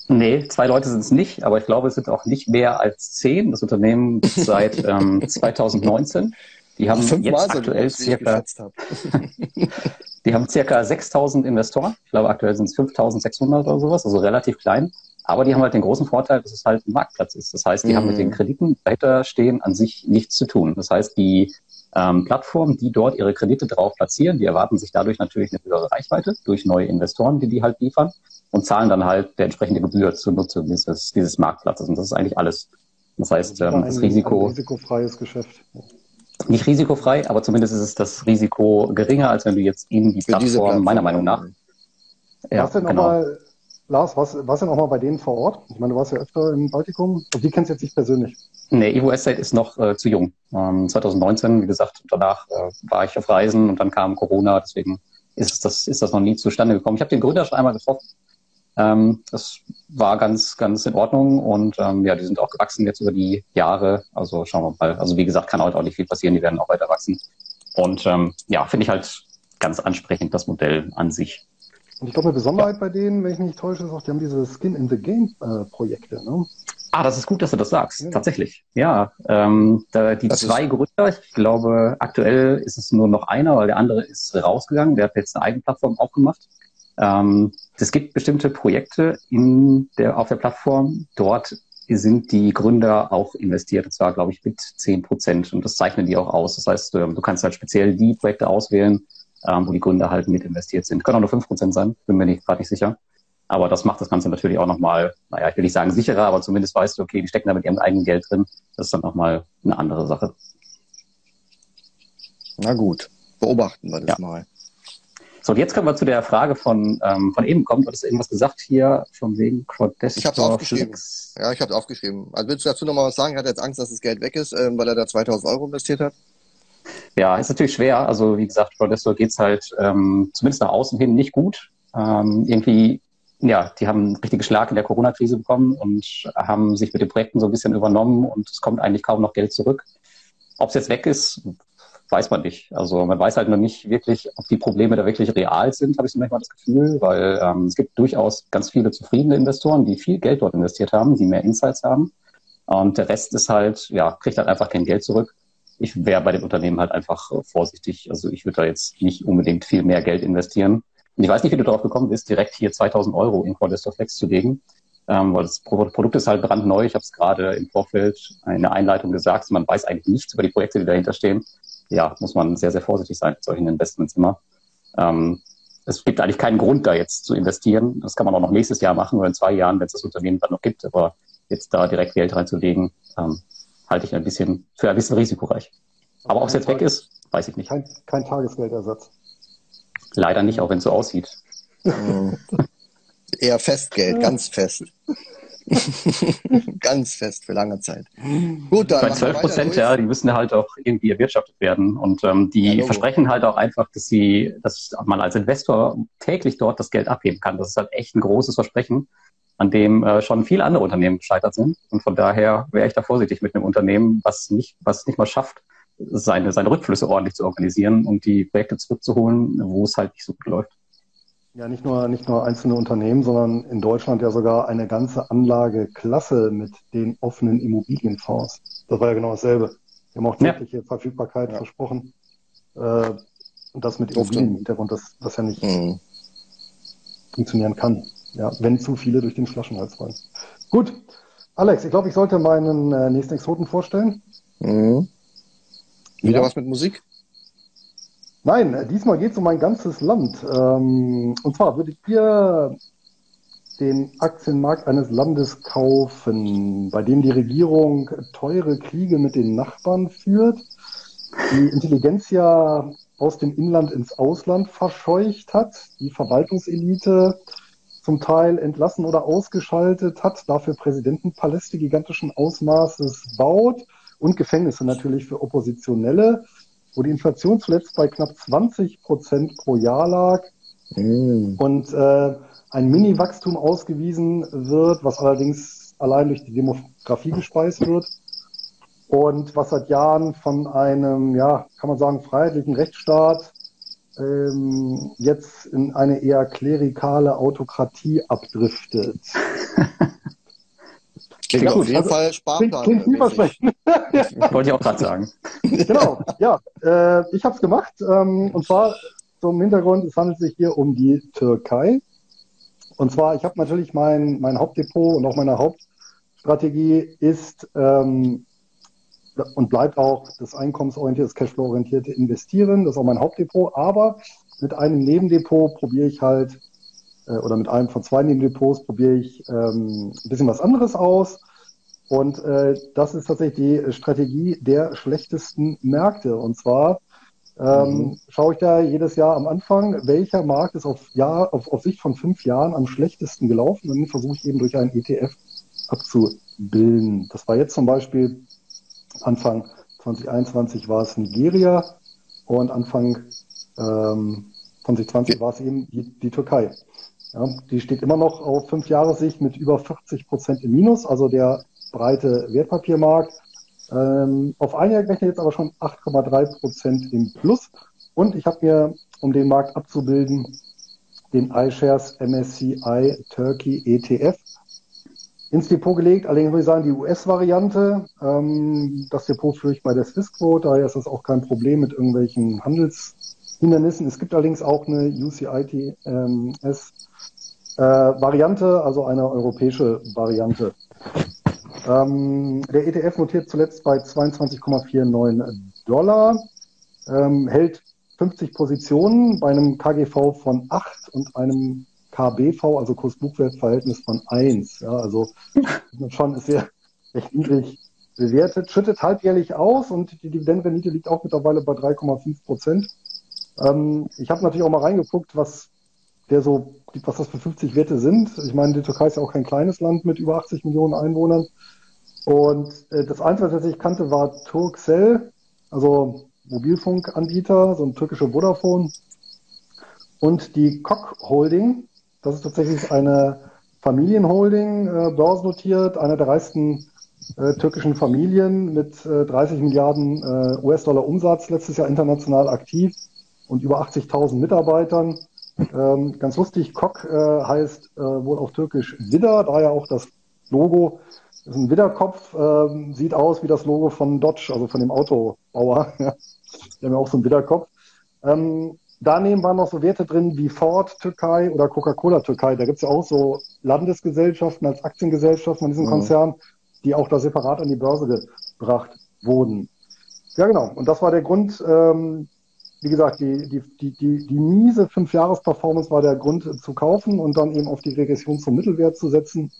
Nee, zwei Leute sind es nicht, aber ich glaube, es sind auch nicht mehr als zehn. Das Unternehmen seit ähm, 2019. Die haben jetzt aktuell circa, Die haben circa 6000 Investoren. Ich glaube, aktuell sind es 5600 oder sowas, also relativ klein. Aber die haben halt den großen Vorteil, dass es halt ein Marktplatz ist. Das heißt, die mhm. haben mit den mhm. Krediten dahinter stehen an sich nichts zu tun. Das heißt, die ähm, Plattformen, die dort ihre Kredite drauf platzieren, die erwarten sich dadurch natürlich eine höhere Reichweite durch neue Investoren, die die halt liefern und zahlen dann halt der entsprechende Gebühr zur Nutzung dieses, dieses Marktplatzes. Und das ist eigentlich alles. Das heißt, ähm, das Risiko. Ein risikofreies Geschäft nicht risikofrei, aber zumindest ist es das Risiko geringer, als wenn du jetzt in die Plattform, Plattform, meiner Meinung nach. Ja, was denn genau. Mal, Lars, was, was denn auch mal bei denen vor Ort? Ich meine, du warst ja öfter im Baltikum. Und die kennst du jetzt nicht persönlich. Nee, Evo Estate ist noch äh, zu jung. Ähm, 2019, wie gesagt, danach äh, war ich auf Reisen und dann kam Corona, deswegen ist das, ist das noch nie zustande gekommen. Ich habe den Gründer schon einmal getroffen. Ähm, das war ganz, ganz in Ordnung und ähm, ja, die sind auch gewachsen jetzt über die Jahre. Also schauen wir mal. Also wie gesagt, kann heute auch nicht viel passieren, die werden auch weiter wachsen. Und ähm, ja, finde ich halt ganz ansprechend, das Modell an sich. Und ich glaube, eine Besonderheit ja. bei denen, wenn ich mich nicht täusche, ist auch, die haben diese Skin in the Game äh, Projekte. Ne? Ah, das ist gut, dass du das sagst. Ja. Tatsächlich. Ja, ähm, da, die das zwei Gründer, ich glaube, aktuell ist es nur noch einer, weil der andere ist rausgegangen. Der hat jetzt eine eigene Plattform aufgemacht. Ähm, es gibt bestimmte Projekte in der, auf der Plattform. Dort sind die Gründer auch investiert, und zwar, glaube ich, mit 10 Prozent. Und das zeichnen die auch aus. Das heißt, ähm, du kannst halt speziell die Projekte auswählen, ähm, wo die Gründer halt mit investiert sind. Können auch nur 5 Prozent sein, bin mir nicht gerade nicht sicher. Aber das macht das Ganze natürlich auch nochmal, naja, ich will nicht sagen sicherer, aber zumindest weißt du, okay, die stecken da mit ihrem eigenen Geld drin. Das ist dann nochmal eine andere Sache. Na gut, beobachten wir das ja. mal. So, und jetzt kommen wir zu der Frage von, ähm, von eben kommt. Du hast irgendwas gesagt hier von wegen Crowdestor Ich habe es aufgeschrieben. Ja, ich habe es aufgeschrieben. Also willst du dazu nochmal was sagen? Er hat jetzt Angst, dass das Geld weg ist, ähm, weil er da 2000 Euro investiert hat? Ja, ist natürlich schwer. Also wie gesagt, Crowdestor geht's halt ähm, zumindest nach außen hin nicht gut. Ähm, irgendwie, ja, die haben einen richtigen Schlag in der Corona-Krise bekommen und haben sich mit den Projekten so ein bisschen übernommen und es kommt eigentlich kaum noch Geld zurück. Ob es jetzt weg ist, weiß man nicht. Also man weiß halt noch nicht wirklich, ob die Probleme da wirklich real sind, habe ich so manchmal das Gefühl, weil ähm, es gibt durchaus ganz viele zufriedene Investoren, die viel Geld dort investiert haben, die mehr Insights haben. Und der Rest ist halt, ja, kriegt halt einfach kein Geld zurück. Ich wäre bei dem Unternehmen halt einfach vorsichtig. Also ich würde da jetzt nicht unbedingt viel mehr Geld investieren. Und ich weiß nicht, wie du darauf gekommen bist, direkt hier 2000 Euro in Quadestor Flex zu legen. Ähm, weil das Produkt ist halt brandneu. Ich habe es gerade im Vorfeld in der Einleitung gesagt. Man weiß eigentlich nichts über die Projekte, die dahinter stehen ja, muss man sehr, sehr vorsichtig sein mit solchen Investments immer. Ähm, es gibt eigentlich keinen Grund, da jetzt zu investieren. Das kann man auch noch nächstes Jahr machen oder in zwei Jahren, wenn es das Unternehmen dann noch gibt. Aber jetzt da direkt Geld reinzulegen, ähm, halte ich ein bisschen für ein bisschen risikoreich. Aber ob es jetzt weg ist, weiß ich nicht. Kein, kein Tagesgeldersatz. Leider nicht, auch wenn es so aussieht. Eher Festgeld, ganz fest. Ganz fest für lange Zeit. Gut, dann. Bei 12 Prozent, ja, die müssen halt auch irgendwie erwirtschaftet werden. Und ähm, die ja, versprechen halt auch einfach, dass sie, dass man als Investor täglich dort das Geld abheben kann. Das ist halt echt ein großes Versprechen, an dem äh, schon viele andere Unternehmen gescheitert sind. Und von daher wäre ich da vorsichtig mit einem Unternehmen, was nicht, was nicht mal schafft, seine, seine Rückflüsse ordentlich zu organisieren und die Projekte zurückzuholen, wo es halt nicht so gut läuft. Ja, nicht nur, nicht nur einzelne Unternehmen, sondern in Deutschland ja sogar eine ganze Anlageklasse mit den offenen Immobilienfonds. Das war ja genau dasselbe. Wir haben auch tägliche ja. Verfügbarkeit ja. versprochen. Äh, und das mit Immobilien im Hintergrund, das, das ja nicht mhm. funktionieren kann. Ja, wenn zu viele durch den Flaschenhals fallen. Gut. Alex, ich glaube, ich sollte meinen äh, nächsten Exoten vorstellen. Mhm. Wieder ja. was mit Musik? Nein, diesmal geht es um ein ganzes Land. Ähm, und zwar würde ich hier den Aktienmarkt eines Landes kaufen, bei dem die Regierung teure Kriege mit den Nachbarn führt, die Intelligenz ja aus dem Inland ins Ausland verscheucht hat, die Verwaltungselite zum Teil entlassen oder ausgeschaltet hat, dafür Präsidentenpaläste gigantischen Ausmaßes baut und Gefängnisse natürlich für Oppositionelle, wo die Inflation zuletzt bei knapp 20 Prozent pro Jahr lag mm. und äh, ein Mini-Wachstum ausgewiesen wird, was allerdings allein durch die Demografie gespeist wird und was seit Jahren von einem, ja, kann man sagen, freiheitlichen Rechtsstaat ähm, jetzt in eine eher klerikale Autokratie abdriftet. Klingt ja, auf jeden also, Fall Sparplan. Klingt, klingt Wollte ich auch gerade sagen. Genau, ja. Äh, ich habe es gemacht. Ähm, und zwar zum Hintergrund, es handelt sich hier um die Türkei. Und zwar, ich habe natürlich mein, mein Hauptdepot und auch meine Hauptstrategie ist ähm, und bleibt auch das einkommensorientierte, das Cashflow-orientierte Investieren. Das ist auch mein Hauptdepot. Aber mit einem Nebendepot probiere ich halt, äh, oder mit einem von zwei Nebendepots probiere ich ähm, ein bisschen was anderes aus. Und äh, das ist tatsächlich die Strategie der schlechtesten Märkte. Und zwar ähm, mhm. schaue ich da jedes Jahr am Anfang, welcher Markt ist auf, Jahr, auf, auf Sicht von fünf Jahren am schlechtesten gelaufen. Und dann versuche ich eben durch einen ETF abzubilden. Das war jetzt zum Beispiel Anfang 2021 war es Nigeria und Anfang ähm, 2020 war es eben die, die Türkei. Ja, die steht immer noch auf fünf Jahre Sicht mit über 40 Prozent im Minus, also der breite Wertpapiermarkt. Ähm, auf ein Jahr gerechnet jetzt aber schon 8,3 Prozent im Plus. Und ich habe mir, um den Markt abzubilden, den iShares MSCI Turkey ETF ins Depot gelegt. Allerdings würde ich sagen, die US-Variante. Ähm, das Depot führe ich bei der Swissquote, daher ist das auch kein Problem mit irgendwelchen Handelshindernissen. Es gibt allerdings auch eine UCITS-Variante, äh, also eine europäische Variante. Ähm, der ETF notiert zuletzt bei 22,49 Dollar, ähm, hält 50 Positionen bei einem KGV von 8 und einem KBV, also Kurs-Buchwert-Verhältnis von 1. Ja, also schon sehr recht niedrig bewertet, schüttet halbjährlich aus und die Dividendenrendite liegt auch mittlerweile bei 3,5 Prozent. Ähm, ich habe natürlich auch mal reingeguckt, was der so, was das für 50 Werte sind. Ich meine, die Türkei ist ja auch kein kleines Land mit über 80 Millionen Einwohnern. Und äh, das Einzige, was ich kannte, war Turkcell, also Mobilfunkanbieter, so ein türkischer Vodafone. Und die Koch Holding, das ist tatsächlich eine Familienholding, äh, börsennotiert, einer der reichsten äh, türkischen Familien mit äh, 30 Milliarden äh, US-Dollar Umsatz, letztes Jahr international aktiv und über 80.000 Mitarbeitern. Ähm, ganz lustig, Kok äh, heißt äh, wohl auf Türkisch Widder, daher auch das Logo. Das ist ein Widderkopf, äh, sieht aus wie das Logo von Dodge, also von dem Autobauer. Die haben ja auch so einen Widderkopf. Ähm, Daneben waren noch so Werte drin wie Ford Türkei oder Coca-Cola Türkei. Da gibt es ja auch so Landesgesellschaften als Aktiengesellschaften von diesen mhm. Konzernen, die auch da separat an die Börse gebracht wurden. Ja, genau. Und das war der Grund, ähm, wie gesagt, die, die, die, die, die miese Fünf-Jahres-Performance war der Grund zu kaufen und dann eben auf die Regression zum Mittelwert zu setzen.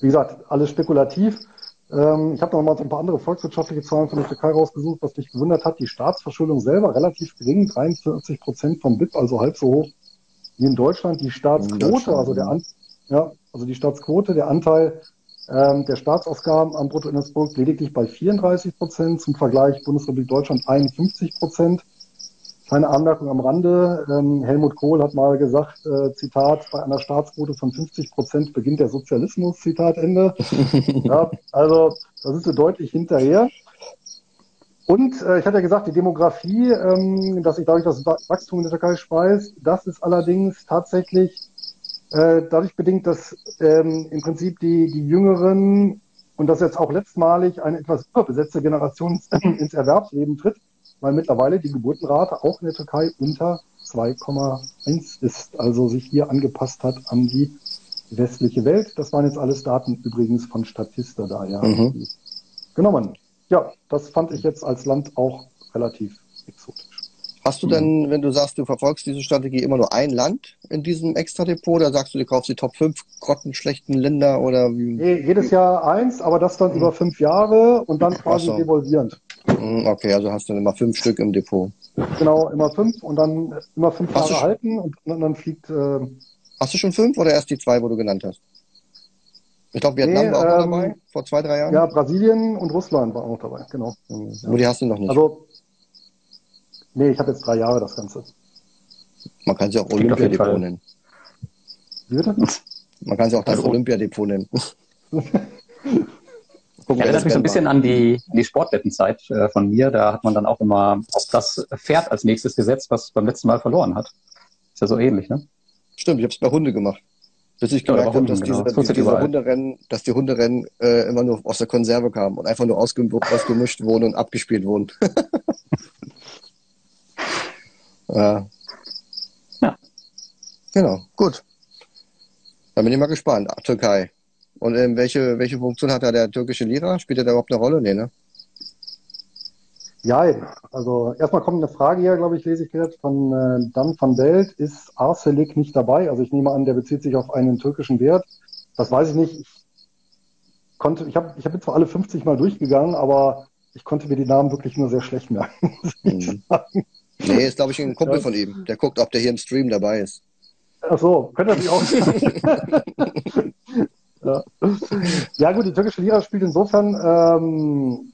Wie gesagt, alles spekulativ. Ähm, ich habe noch mal so ein paar andere volkswirtschaftliche Zahlen von der Türkei rausgesucht, was mich gewundert hat. Die Staatsverschuldung selber relativ gering, 43 Prozent vom BIP, also halb so hoch wie in Deutschland. Die Staatsquote, also der An ja, also die Staatsquote, der Anteil ähm, der Staatsausgaben am Bruttoinlandsprodukt lediglich bei 34 Prozent. Zum Vergleich Bundesrepublik Deutschland 51 Prozent. Kleine Anmerkung am Rande. Ähm, Helmut Kohl hat mal gesagt, äh, Zitat, bei einer Staatsquote von 50 Prozent beginnt der Sozialismus, Zitat Ende. ja, also da sind sie deutlich hinterher. Und äh, ich hatte ja gesagt, die Demografie, ähm, dass sich dadurch das Wachstum in der Türkei speist, das ist allerdings tatsächlich äh, dadurch bedingt, dass ähm, im Prinzip die, die Jüngeren und das jetzt auch letztmalig eine etwas überbesetzte Generation ins Erwerbsleben tritt, weil mittlerweile die Geburtenrate auch in der Türkei unter 2,1 ist, also sich hier angepasst hat an die westliche Welt. Das waren jetzt alles Daten übrigens von Statista da, ja. Mhm. Genommen. Ja, das fand ich jetzt als Land auch relativ exotisch. Hast du denn, wenn du sagst, du verfolgst diese Strategie, immer nur ein Land in diesem Extra-Depot oder sagst du, du kaufst die Top 5 grottenschlechten Länder oder wie? Nee, jedes Jahr eins, aber das dann mhm. über fünf Jahre und dann quasi so. devolvierend. Hm, okay, also hast du dann immer fünf Stück im Depot. Genau, immer fünf und dann immer fünf hast Jahre halten und dann, dann fliegt. Äh, hast du schon fünf oder erst die zwei, wo du genannt hast? Ich glaube, Vietnam nee, war auch ähm, dabei, vor zwei, drei Jahren. Ja, Brasilien und Russland waren auch dabei, genau. Mhm. Nur die hast du noch nicht. Also, nee, ich habe jetzt drei Jahre das Ganze. Man kann sie auch Olympiadepot nennen. Wie bitte? Man kann sie auch das also, Olympiadepot nennen. Gucken, Erinnert mich so ein bisschen an die, die Sportwettenzeit äh, von mir. Da hat man dann auch immer auf das Pferd als nächstes gesetzt, was beim letzten Mal verloren hat. Ist ja so ähnlich, ne? Stimmt, ich habe es bei Hunde gemacht. Bis ich gemerkt habe, dass, genau. diese, diese Hunderennen, dass die Hunderennen äh, immer nur aus der Konserve kamen und einfach nur ausgem ausgemischt wurden und abgespielt wurden. ja. ja. Genau, gut. Dann bin ich mal gespannt. Türkei. Und ähm, welche, welche Funktion hat da der türkische Lira? Spielt er da überhaupt eine Rolle? Nee, ne? Ja, also erstmal kommt eine Frage hier, glaube ich, lese ich jetzt von äh, Dan van Belt. Ist Arcelik nicht dabei? Also ich nehme an, der bezieht sich auf einen türkischen Wert. Das weiß ich nicht. Ich konnte, ich habe ich hab jetzt zwar alle 50 Mal durchgegangen, aber ich konnte mir die Namen wirklich nur sehr schlecht merken. Mhm. Nee, ist, glaube ich, ein Kumpel ja. von ihm. Der guckt, ob der hier im Stream dabei ist. Ach so, könnte natürlich auch sein. Ja. ja gut, die türkische Lira spielt insofern ähm,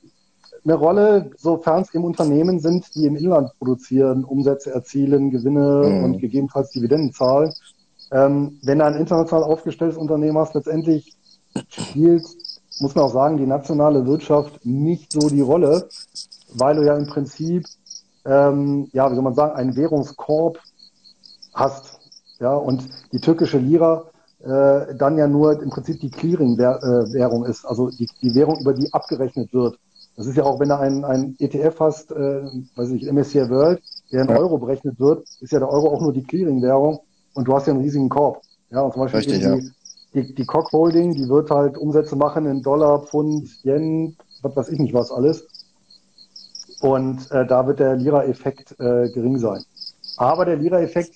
eine Rolle, sofern es eben Unternehmen sind, die im Inland produzieren, Umsätze erzielen, Gewinne mhm. und gegebenenfalls Dividenden zahlen. Ähm, wenn du ein international aufgestelltes Unternehmen hast, letztendlich spielt, muss man auch sagen, die nationale Wirtschaft nicht so die Rolle, weil du ja im Prinzip, ähm, ja, wie soll man sagen, einen Währungskorb hast. Ja, und die türkische Lira äh, dann ja nur im Prinzip die Clearing-Währung ist, also die, die Währung, über die abgerechnet wird. Das ist ja auch, wenn du einen, einen ETF hast, äh, weiß ich, MSCI World, der in ja. Euro berechnet wird, ist ja der Euro auch nur die Clearing-Währung und du hast ja einen riesigen Korb. Ja, und zum Beispiel Richtig, die, ja. die, die Cock Holding, die wird halt Umsätze machen in Dollar, Pfund, Yen, was weiß ich nicht was alles. Und äh, da wird der Lira-Effekt äh, gering sein. Aber der Lira-Effekt,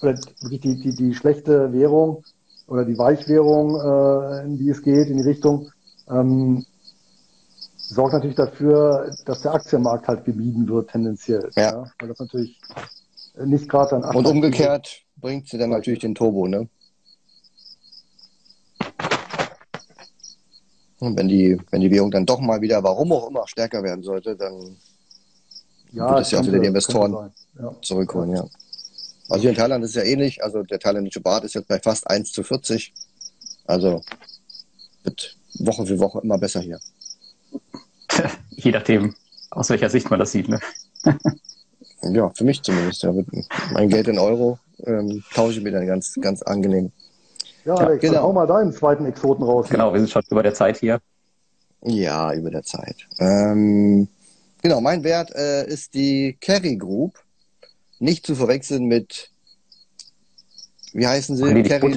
oder wirklich die, die, die schlechte Währung, oder die Weichwährung, äh, in die es geht, in die Richtung, ähm, sorgt natürlich dafür, dass der Aktienmarkt halt gemieden wird tendenziell. Ja. ja weil das natürlich nicht gerade dann Und umgekehrt bringt sie dann natürlich den Turbo, ne? Und wenn die, wenn die Währung dann doch mal wieder, warum auch immer, stärker werden sollte, dann ja, wird es ja auch wieder die Investoren ja. zurückholen, ja. Also hier in Thailand ist es ja ähnlich. Also der thailändische Bart ist jetzt bei fast 1 zu 40. Also wird Woche für Woche immer besser hier. Je nachdem, aus welcher Sicht man das sieht. Ne? ja, für mich zumindest. Ja. Mit mein Geld in Euro ähm, tausche ich mir dann ganz, ganz angenehm. Ja, Alex, ja, genau. hau mal deinen zweiten Exoten raus. Genau, wir sind schon über der Zeit hier. Ja, über der Zeit. Ähm, genau, mein Wert äh, ist die Carry Group. Nicht zu verwechseln mit, wie heißen sie? Carry,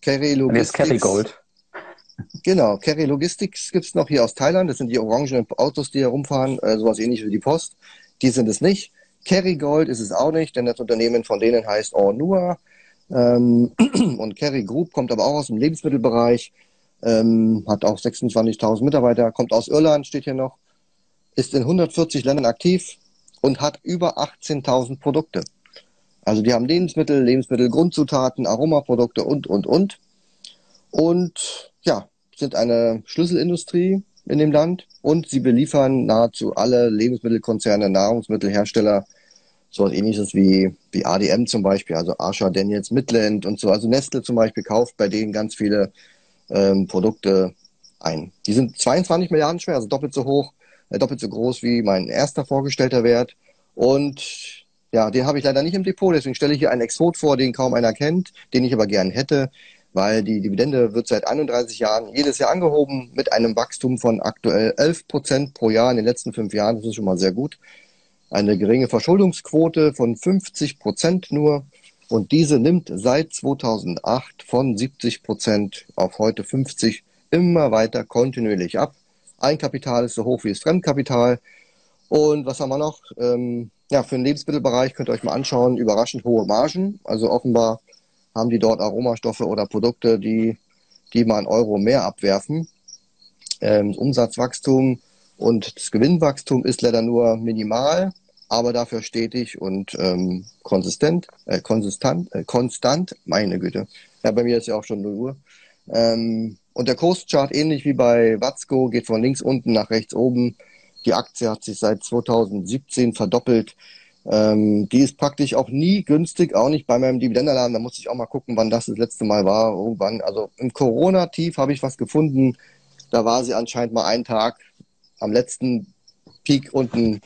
Carry Logistics. Carry Gold. Genau, Carry Logistics gibt es noch hier aus Thailand. Das sind die orangenen Autos, die herumfahren, äh, sowas ähnliches wie die Post. Die sind es nicht. Carry Gold ist es auch nicht, denn das Unternehmen von denen heißt Ornua. Ähm, und Carry Group kommt aber auch aus dem Lebensmittelbereich, ähm, hat auch 26.000 Mitarbeiter, kommt aus Irland, steht hier noch, ist in 140 Ländern aktiv, und hat über 18.000 Produkte. Also die haben Lebensmittel, Lebensmittelgrundzutaten, Aromaprodukte und, und, und. Und ja, sind eine Schlüsselindustrie in dem Land und sie beliefern nahezu alle Lebensmittelkonzerne, Nahrungsmittelhersteller, sowas ähnliches wie, wie ADM zum Beispiel, also Asha, Daniels, Midland und so. Also Nestle zum Beispiel kauft bei denen ganz viele ähm, Produkte ein. Die sind 22 Milliarden schwer, also doppelt so hoch äh, doppelt so groß wie mein erster vorgestellter Wert. Und ja, den habe ich leider nicht im Depot, deswegen stelle ich hier einen Exot vor, den kaum einer kennt, den ich aber gern hätte, weil die Dividende wird seit 31 Jahren jedes Jahr angehoben mit einem Wachstum von aktuell 11 Prozent pro Jahr in den letzten fünf Jahren. Das ist schon mal sehr gut. Eine geringe Verschuldungsquote von 50 Prozent nur. Und diese nimmt seit 2008 von 70 Prozent auf heute 50 immer weiter kontinuierlich ab. Eigenkapital ist so hoch wie das Fremdkapital. Und was haben wir noch? Ähm, ja, für den Lebensmittelbereich könnt ihr euch mal anschauen, überraschend hohe Margen. Also offenbar haben die dort Aromastoffe oder Produkte, die, die mal einen Euro mehr abwerfen. Ähm, Umsatzwachstum und das Gewinnwachstum ist leider nur minimal, aber dafür stetig und ähm, konsistent, äh, konsistent, äh, konstant, meine Güte. Ja, bei mir ist ja auch schon 0 Uhr. Ähm, und der Kurschart, ähnlich wie bei Watzko, geht von links unten nach rechts oben. Die Aktie hat sich seit 2017 verdoppelt. Ähm, die ist praktisch auch nie günstig, auch nicht bei meinem Dividendenalarm. Da muss ich auch mal gucken, wann das das letzte Mal war. Irgendwann, also im Corona-Tief habe ich was gefunden. Da war sie anscheinend mal einen Tag am letzten Peak unten,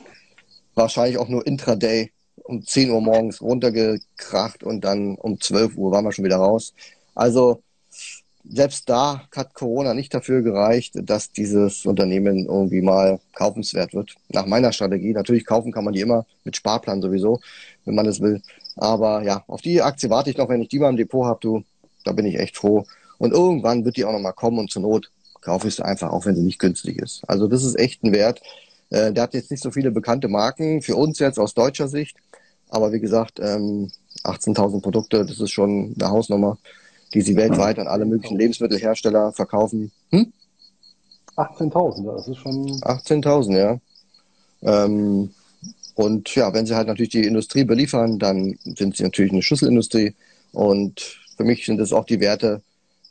wahrscheinlich auch nur Intraday um 10 Uhr morgens runtergekracht und dann um 12 Uhr waren wir schon wieder raus. Also selbst da hat Corona nicht dafür gereicht, dass dieses Unternehmen irgendwie mal kaufenswert wird. Nach meiner Strategie. Natürlich kaufen kann man die immer mit Sparplan sowieso, wenn man es will. Aber ja, auf die Aktie warte ich noch, wenn ich die mal im Depot habe, du, da bin ich echt froh. Und irgendwann wird die auch nochmal kommen und zur Not kaufe ich sie einfach, auch wenn sie nicht günstig ist. Also das ist echt ein Wert. Äh, der hat jetzt nicht so viele bekannte Marken, für uns jetzt aus deutscher Sicht. Aber wie gesagt, ähm, 18.000 Produkte, das ist schon eine Hausnummer die sie weltweit an alle möglichen Lebensmittelhersteller verkaufen. Hm? 18.000, das ist schon. 18.000, ja. Ähm, und ja, wenn sie halt natürlich die Industrie beliefern, dann sind sie natürlich eine Schlüsselindustrie. Und für mich sind es auch die Werte,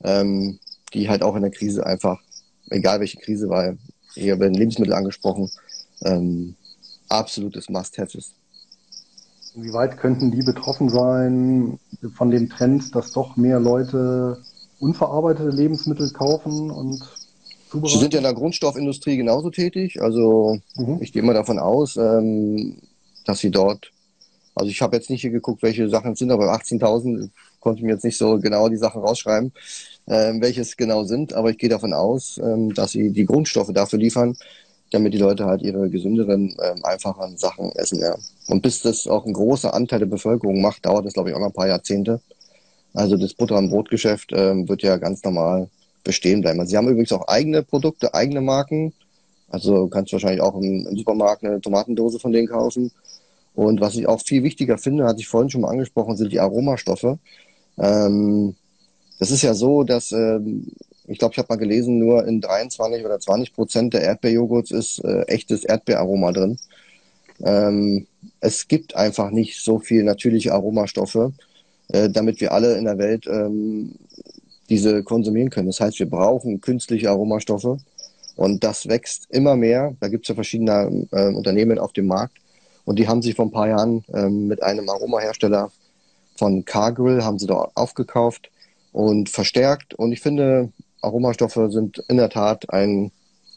ähm, die halt auch in der Krise einfach, egal welche Krise, weil hier werden Lebensmittel angesprochen, ähm, absolutes Must-Have ist. Inwieweit könnten die betroffen sein von dem Trend, dass doch mehr Leute unverarbeitete Lebensmittel kaufen und zubereiten? Sie sind ja in der Grundstoffindustrie genauso tätig. Also mhm. ich gehe mal davon aus, ähm, dass sie dort, also ich habe jetzt nicht hier geguckt, welche Sachen es sind, aber 18.000 konnte ich mir jetzt nicht so genau die Sachen rausschreiben, ähm, welches genau sind. Aber ich gehe davon aus, ähm, dass sie die Grundstoffe dafür liefern, damit die Leute halt ihre gesünderen, ähm, einfachen Sachen essen. Ja. Und bis das auch ein großer Anteil der Bevölkerung macht, dauert das, glaube ich, auch noch ein paar Jahrzehnte. Also das Butter- und Brotgeschäft ähm, wird ja ganz normal bestehen bleiben. Also sie haben übrigens auch eigene Produkte, eigene Marken. Also kannst du wahrscheinlich auch im, im Supermarkt eine Tomatendose von denen kaufen. Und was ich auch viel wichtiger finde, hatte ich vorhin schon mal angesprochen, sind die Aromastoffe. Ähm, das ist ja so, dass ähm, ich glaube, ich habe mal gelesen, nur in 23 oder 20 Prozent der Erdbeerjoghurts ist äh, echtes Erdbeeraroma drin. Ähm, es gibt einfach nicht so viel natürliche Aromastoffe, äh, damit wir alle in der Welt ähm, diese konsumieren können. Das heißt, wir brauchen künstliche Aromastoffe und das wächst immer mehr. Da gibt es ja verschiedene äh, Unternehmen auf dem Markt und die haben sich vor ein paar Jahren ähm, mit einem Aromahersteller von Cargill haben sie dort aufgekauft und verstärkt. Und ich finde, Aromastoffe sind in der Tat ein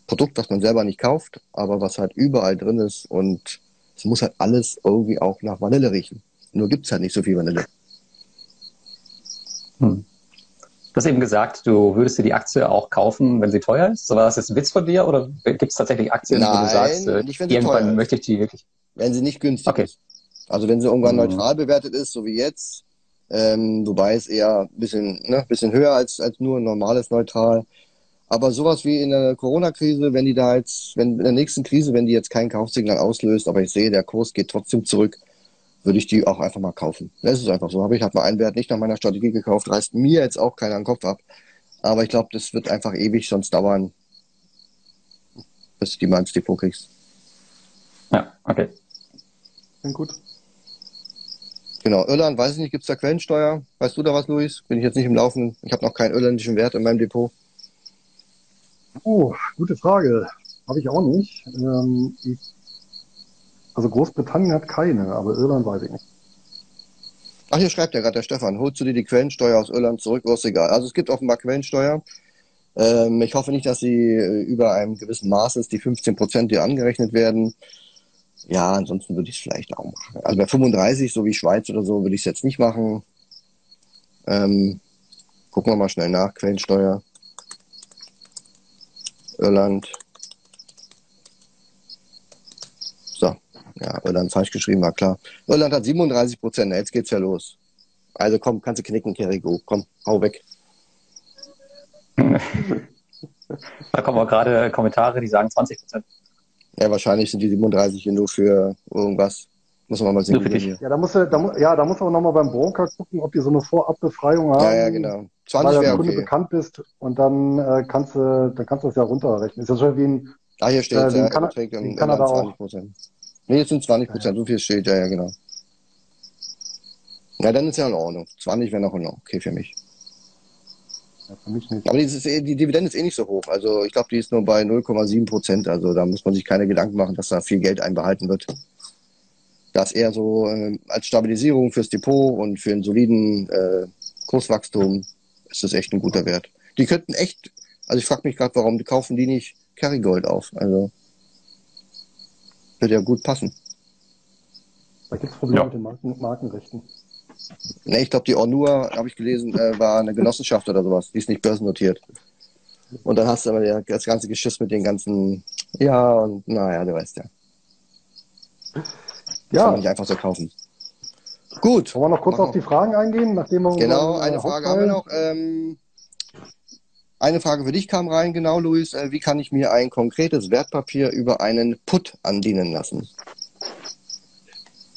Produkt, das man selber nicht kauft, aber was halt überall drin ist und es muss halt alles irgendwie auch nach Vanille riechen. Nur gibt es halt nicht so viel Vanille. Hm. Du hast eben gesagt, du würdest dir die Aktie auch kaufen, wenn sie teuer ist. So war das jetzt ein Witz von dir oder gibt es tatsächlich Aktien, Nein, wo du sagst, äh, nicht, irgendwann möchte ich die wirklich? Wenn sie nicht günstig okay. ist. Also wenn sie irgendwann mhm. neutral bewertet ist, so wie jetzt, ähm, wobei es eher ein bisschen, ne, bisschen höher als, als nur ein normales Neutral. Aber sowas wie in der Corona-Krise, wenn die da jetzt, wenn in der nächsten Krise, wenn die jetzt kein Kaufsignal auslöst, aber ich sehe, der Kurs geht trotzdem zurück, würde ich die auch einfach mal kaufen. Das ist einfach so. Habe ich halt mal einen Wert nicht nach meiner Strategie gekauft, reißt mir jetzt auch keiner den Kopf ab. Aber ich glaube, das wird einfach ewig sonst dauern, bis du die mal ins Depot kriegst. Ja, okay. Klingt gut. Genau, Irland, weiß ich nicht, gibt es da Quellensteuer? Weißt du da was, Luis? Bin ich jetzt nicht im Laufen. Ich habe noch keinen irländischen Wert in meinem Depot. Oh, gute Frage. Habe ich auch nicht. Ähm, ich, also Großbritannien hat keine, aber Irland weiß ich nicht. Ach, hier schreibt ja gerade der Stefan, holst du dir die Quellensteuer aus Irland zurück, ist egal. Also es gibt offenbar Quellensteuer. Ähm, ich hoffe nicht, dass sie äh, über einem gewissen Maß ist, die 15 Prozent, die angerechnet werden. Ja, ansonsten würde ich es vielleicht auch machen. Also bei 35, so wie Schweiz oder so, würde ich es jetzt nicht machen. Ähm, gucken wir mal schnell nach. Quellensteuer. Irland. So, ja, Irland falsch geschrieben, war klar. Irland hat 37 Prozent, jetzt geht's ja los. Also komm, kannst du knicken, Kerrigo. Komm, hau weg. da kommen auch gerade Kommentare, die sagen 20 Prozent. Ja, wahrscheinlich sind die 37 hier nur für irgendwas. Muss man mal sehen. Ja, da muss da, ja, da muss man nochmal beim Broker gucken, ob die so eine Vorabbefreiung haben. Ja, ja, genau. 20 weil du Kunde okay. bekannt bist und dann äh, kannst du, dann kannst du das ja runterrechnen. Ist ja schon wie ein, Ah, hier steht, äh, ja, Kan in Kanada 20 Prozent. Nee, jetzt sind 20 Prozent, ja. so viel steht, ja, ja, genau. Ja, dann ist ja in Ordnung. 20 wäre noch in Ordnung, okay für mich. Ja, für mich nicht. Aber die, ist, die Dividende ist eh nicht so hoch. Also ich glaube, die ist nur bei 0,7 Prozent. Also da muss man sich keine Gedanken machen, dass da viel Geld einbehalten wird. Das eher so äh, als Stabilisierung fürs Depot und für einen soliden äh, Kurswachstum ist das echt ein guter Wert. Die könnten echt, also ich frage mich gerade, warum kaufen die nicht Kerrygold auf? Also würde ja gut passen. Da gibt es Probleme ja. mit den Marken, Markenrechten. Ne, ich glaube, die Ornua, habe ich gelesen, äh, war eine Genossenschaft oder sowas. Die ist nicht börsennotiert. Und dann hast du aber das ganze Geschiss mit den ganzen, ja, und naja, du weißt ja. Ja. Kann man nicht einfach so kaufen. Gut. Wollen wir noch kurz auf die Fragen eingehen, nachdem wir Genau, eine Frage haben wir noch. Ähm, eine Frage für dich kam rein, genau, Luis. Äh, wie kann ich mir ein konkretes Wertpapier über einen Put andienen lassen?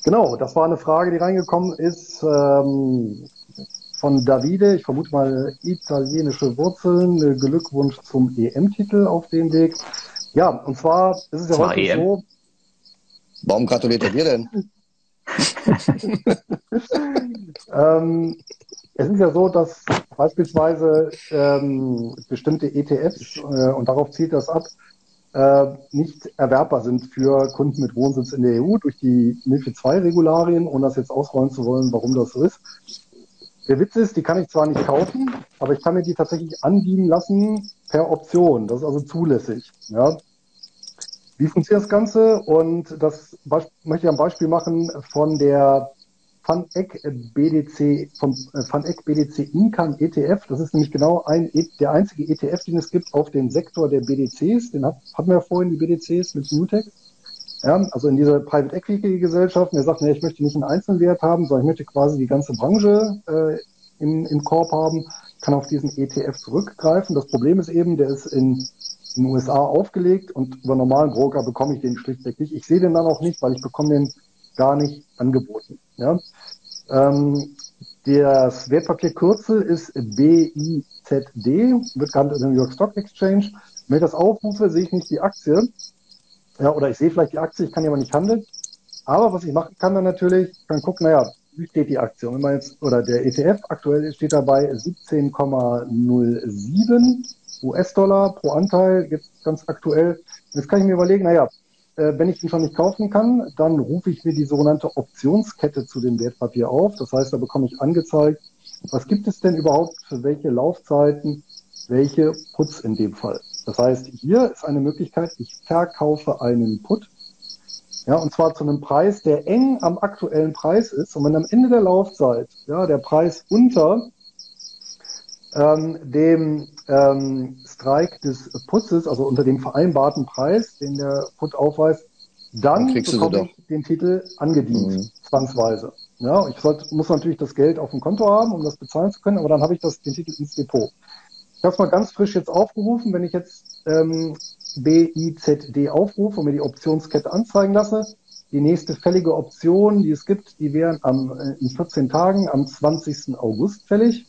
Genau, das war eine Frage, die reingekommen ist ähm, von Davide. Ich vermute mal italienische Wurzeln. Glückwunsch zum EM-Titel auf dem Weg. Ja, und zwar ist es ja heute EM. so. Warum gratuliert er dir denn? ähm, es ist ja so, dass beispielsweise ähm, bestimmte ETFs, äh, und darauf zielt das ab, äh, nicht erwerbbar sind für Kunden mit Wohnsitz in der EU durch die MIFID II-Regularien, ohne das jetzt ausrollen zu wollen, warum das so ist. Der Witz ist, die kann ich zwar nicht kaufen, aber ich kann mir die tatsächlich anbieten lassen per Option. Das ist also zulässig. Ja. Wie funktioniert das Ganze? Und das möchte ich am Beispiel machen von der FunEck BDC, vom äh, FunEck BDC Income ETF. Das ist nämlich genau ein, e, der einzige ETF, den es gibt auf den Sektor der BDCs. Den hat, hatten wir ja vorhin, die BDCs mit Newtek. Ja, also in dieser Private Equity Gesellschaft. Der sagt, nee, ich möchte nicht einen Einzelwert haben, sondern ich möchte quasi die ganze Branche äh, im, im Korb haben, kann auf diesen ETF zurückgreifen. Das Problem ist eben, der ist in in den USA aufgelegt und über normalen Broker bekomme ich den schlichtweg nicht. Ich sehe den dann auch nicht, weil ich bekomme den gar nicht angeboten. Ja? Ähm, das Wertpapierkürzel ist BIZD, wird genannt in der New York Stock Exchange. Wenn ich das aufrufe, sehe ich nicht die Aktie. Ja, oder ich sehe vielleicht die Aktie, ich kann die aber nicht handeln. Aber was ich machen kann dann natürlich, kann gucken, naja, wie steht die Aktie? Und wenn man jetzt, oder der ETF aktuell steht dabei 17,07 US-Dollar pro Anteil, jetzt ganz aktuell. Jetzt kann ich mir überlegen, naja, wenn ich ihn schon nicht kaufen kann, dann rufe ich mir die sogenannte Optionskette zu dem Wertpapier auf. Das heißt, da bekomme ich angezeigt, was gibt es denn überhaupt für welche Laufzeiten, welche Puts in dem Fall. Das heißt, hier ist eine Möglichkeit, ich verkaufe einen Put. Ja, und zwar zu einem Preis, der eng am aktuellen Preis ist. Und wenn am Ende der Laufzeit, ja, der Preis unter ähm, dem ähm, Strike des Putzes, also unter dem vereinbarten Preis, den der Put aufweist, dann, dann bekomme ich den Titel angedient, mhm. zwangsweise. Ja, ich sollte, muss natürlich das Geld auf dem Konto haben, um das bezahlen zu können, aber dann habe ich das, den Titel ins Depot. Ich habe es mal ganz frisch jetzt aufgerufen, wenn ich jetzt ähm, BIZD aufrufe und mir die Optionskette anzeigen lasse. Die nächste fällige Option, die es gibt, die wären am, äh, in 14 Tagen am 20. August fällig.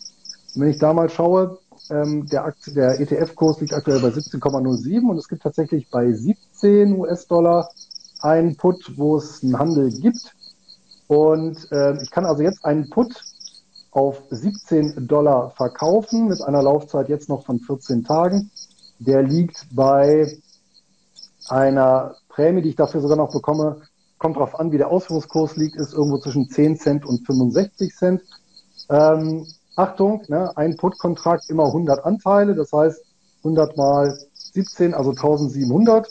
Und wenn ich da mal schaue, ähm, der, der ETF-Kurs liegt aktuell bei 17,07 und es gibt tatsächlich bei 17 US-Dollar einen Put, wo es einen Handel gibt. Und äh, ich kann also jetzt einen Put auf 17 Dollar verkaufen mit einer Laufzeit jetzt noch von 14 Tagen. Der liegt bei einer Prämie, die ich dafür sogar noch bekomme, kommt darauf an, wie der Ausführungskurs liegt, ist irgendwo zwischen 10 Cent und 65 Cent. Ähm, Achtung, ne, ein Put-Kontrakt immer 100 Anteile. Das heißt, 100 mal 17, also 1700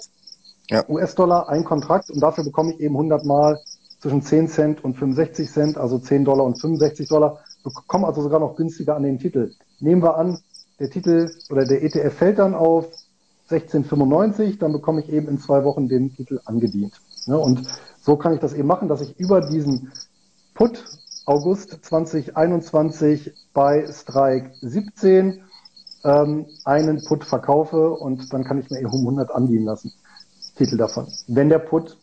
ja. US-Dollar, ein Kontrakt und dafür bekomme ich eben 100 mal zwischen 10 Cent und 65 Cent, also 10 Dollar und 65 Dollar, bekomme also sogar noch günstiger an den Titel. Nehmen wir an, der Titel oder der ETF fällt dann auf 1695, dann bekomme ich eben in zwei Wochen den Titel angedient. Ne? Und so kann ich das eben machen, dass ich über diesen Put August 2021 bei Strike 17 ähm, einen Put verkaufe und dann kann ich mir eben um 100 andienen lassen. Titel davon. Wenn der Put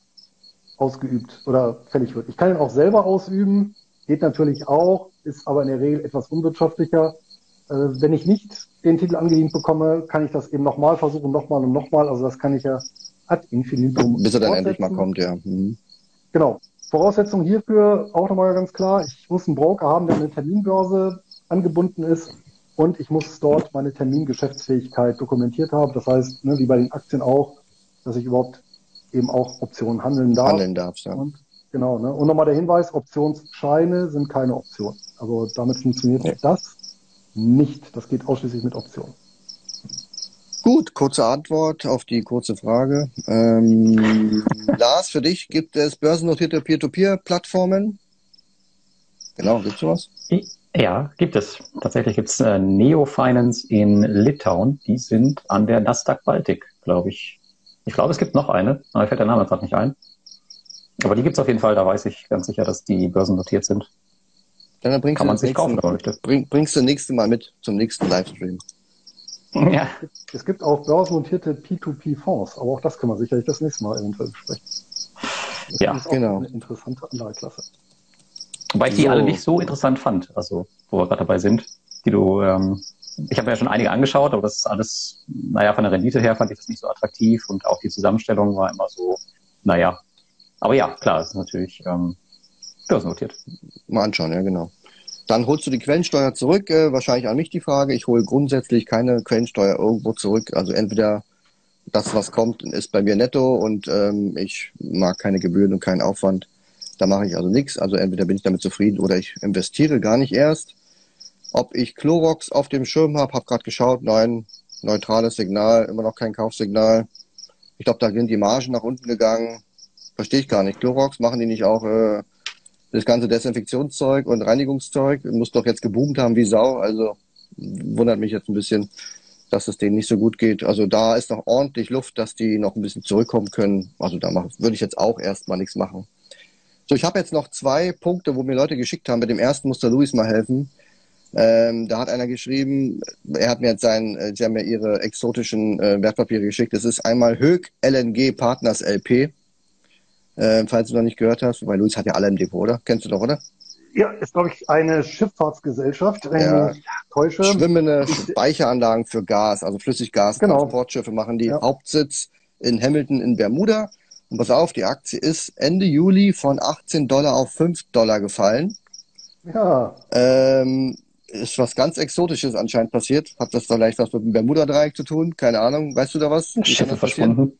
ausgeübt oder fällig wird. Ich kann ihn auch selber ausüben, geht natürlich auch, ist aber in der Regel etwas unwirtschaftlicher. Äh, wenn ich nicht den Titel angedient bekomme, kann ich das eben nochmal versuchen, nochmal und nochmal. Also das kann ich ja ad infinitum. Bis er dann endlich mal kommt, ja. Mhm. Genau. Voraussetzung hierfür auch nochmal ganz klar. Ich muss einen Broker haben, der an eine Terminbörse angebunden ist und ich muss dort meine Termingeschäftsfähigkeit dokumentiert haben. Das heißt, ne, wie bei den Aktien auch, dass ich überhaupt eben auch Optionen handeln darf. Handeln darf, ja. Und, genau. Ne? Und nochmal der Hinweis, Optionsscheine sind keine Option. Also damit funktioniert nee. das nicht. Das geht ausschließlich mit Optionen. Gut, kurze Antwort auf die kurze Frage. Ähm, Lars, für dich gibt es börsennotierte Peer-to-Peer-Plattformen? Genau, gibt es sowas? Ja, gibt es. Tatsächlich gibt es äh, Neo Finance in Litauen. Die sind an der Nasdaq Baltic, glaube ich. Ich glaube, es gibt noch eine, aber mir fällt der Name gerade nicht ein. Aber die gibt es auf jeden Fall, da weiß ich ganz sicher, dass die börsennotiert sind. dann bringst Kann man sich kaufen, wenn man Bring, bringst du nächste Mal mit zum nächsten Livestream. Ja. Es gibt auch börsennotierte P2P-Fonds, aber auch das können wir sicherlich das nächste Mal eventuell besprechen. Das ja, ist auch genau. Eine interessante Anlageklasse. Wobei ich die alle nicht so interessant fand, also wo wir gerade dabei sind, die du, ähm, ich habe ja schon einige angeschaut, aber das ist alles, naja, von der Rendite her fand ich das nicht so attraktiv und auch die Zusammenstellung war immer so, naja. Aber ja, klar, es ist natürlich ähm, börsennotiert. Mal anschauen, ja, genau. Dann holst du die Quellensteuer zurück, äh, wahrscheinlich an mich die Frage. Ich hole grundsätzlich keine Quellensteuer irgendwo zurück. Also entweder das, was kommt, ist bei mir netto und ähm, ich mag keine Gebühren und keinen Aufwand. Da mache ich also nichts. Also entweder bin ich damit zufrieden oder ich investiere gar nicht erst. Ob ich Clorox auf dem Schirm habe, habe gerade geschaut, nein, neutrales Signal, immer noch kein Kaufsignal. Ich glaube, da sind die Margen nach unten gegangen. Verstehe ich gar nicht. Clorox machen die nicht auch äh, das ganze Desinfektionszeug und Reinigungszeug? Muss doch jetzt geboomt haben wie Sau. Also wundert mich jetzt ein bisschen, dass es denen nicht so gut geht. Also da ist noch ordentlich Luft, dass die noch ein bisschen zurückkommen können. Also da würde ich jetzt auch erstmal nichts machen. So, ich habe jetzt noch zwei Punkte, wo mir Leute geschickt haben. Mit dem ersten muss der Luis mal helfen. Ähm, da hat einer geschrieben, er hat mir jetzt sein, äh, sie haben mir ihre exotischen äh, Wertpapiere geschickt. Das ist einmal Höck LNG Partners LP. Äh, falls du noch nicht gehört hast, weil Luis hat ja alle im Depot, oder? Kennst du doch, oder? Ja, ist, glaube ich, eine Schifffahrtsgesellschaft, wenn ja. ich täusche. Schwimmende Speicheranlagen für Gas, also Flüssiggas, genau. Transportschiffe machen die. Ja. Hauptsitz in Hamilton in Bermuda. Und pass auf, die Aktie ist Ende Juli von 18 Dollar auf 5 Dollar gefallen. Ja. Ähm, ist was ganz Exotisches anscheinend passiert. Hat das vielleicht was mit dem Bermuda-Dreieck zu tun? Keine Ahnung. Weißt du da was? Schiffe verschwunden.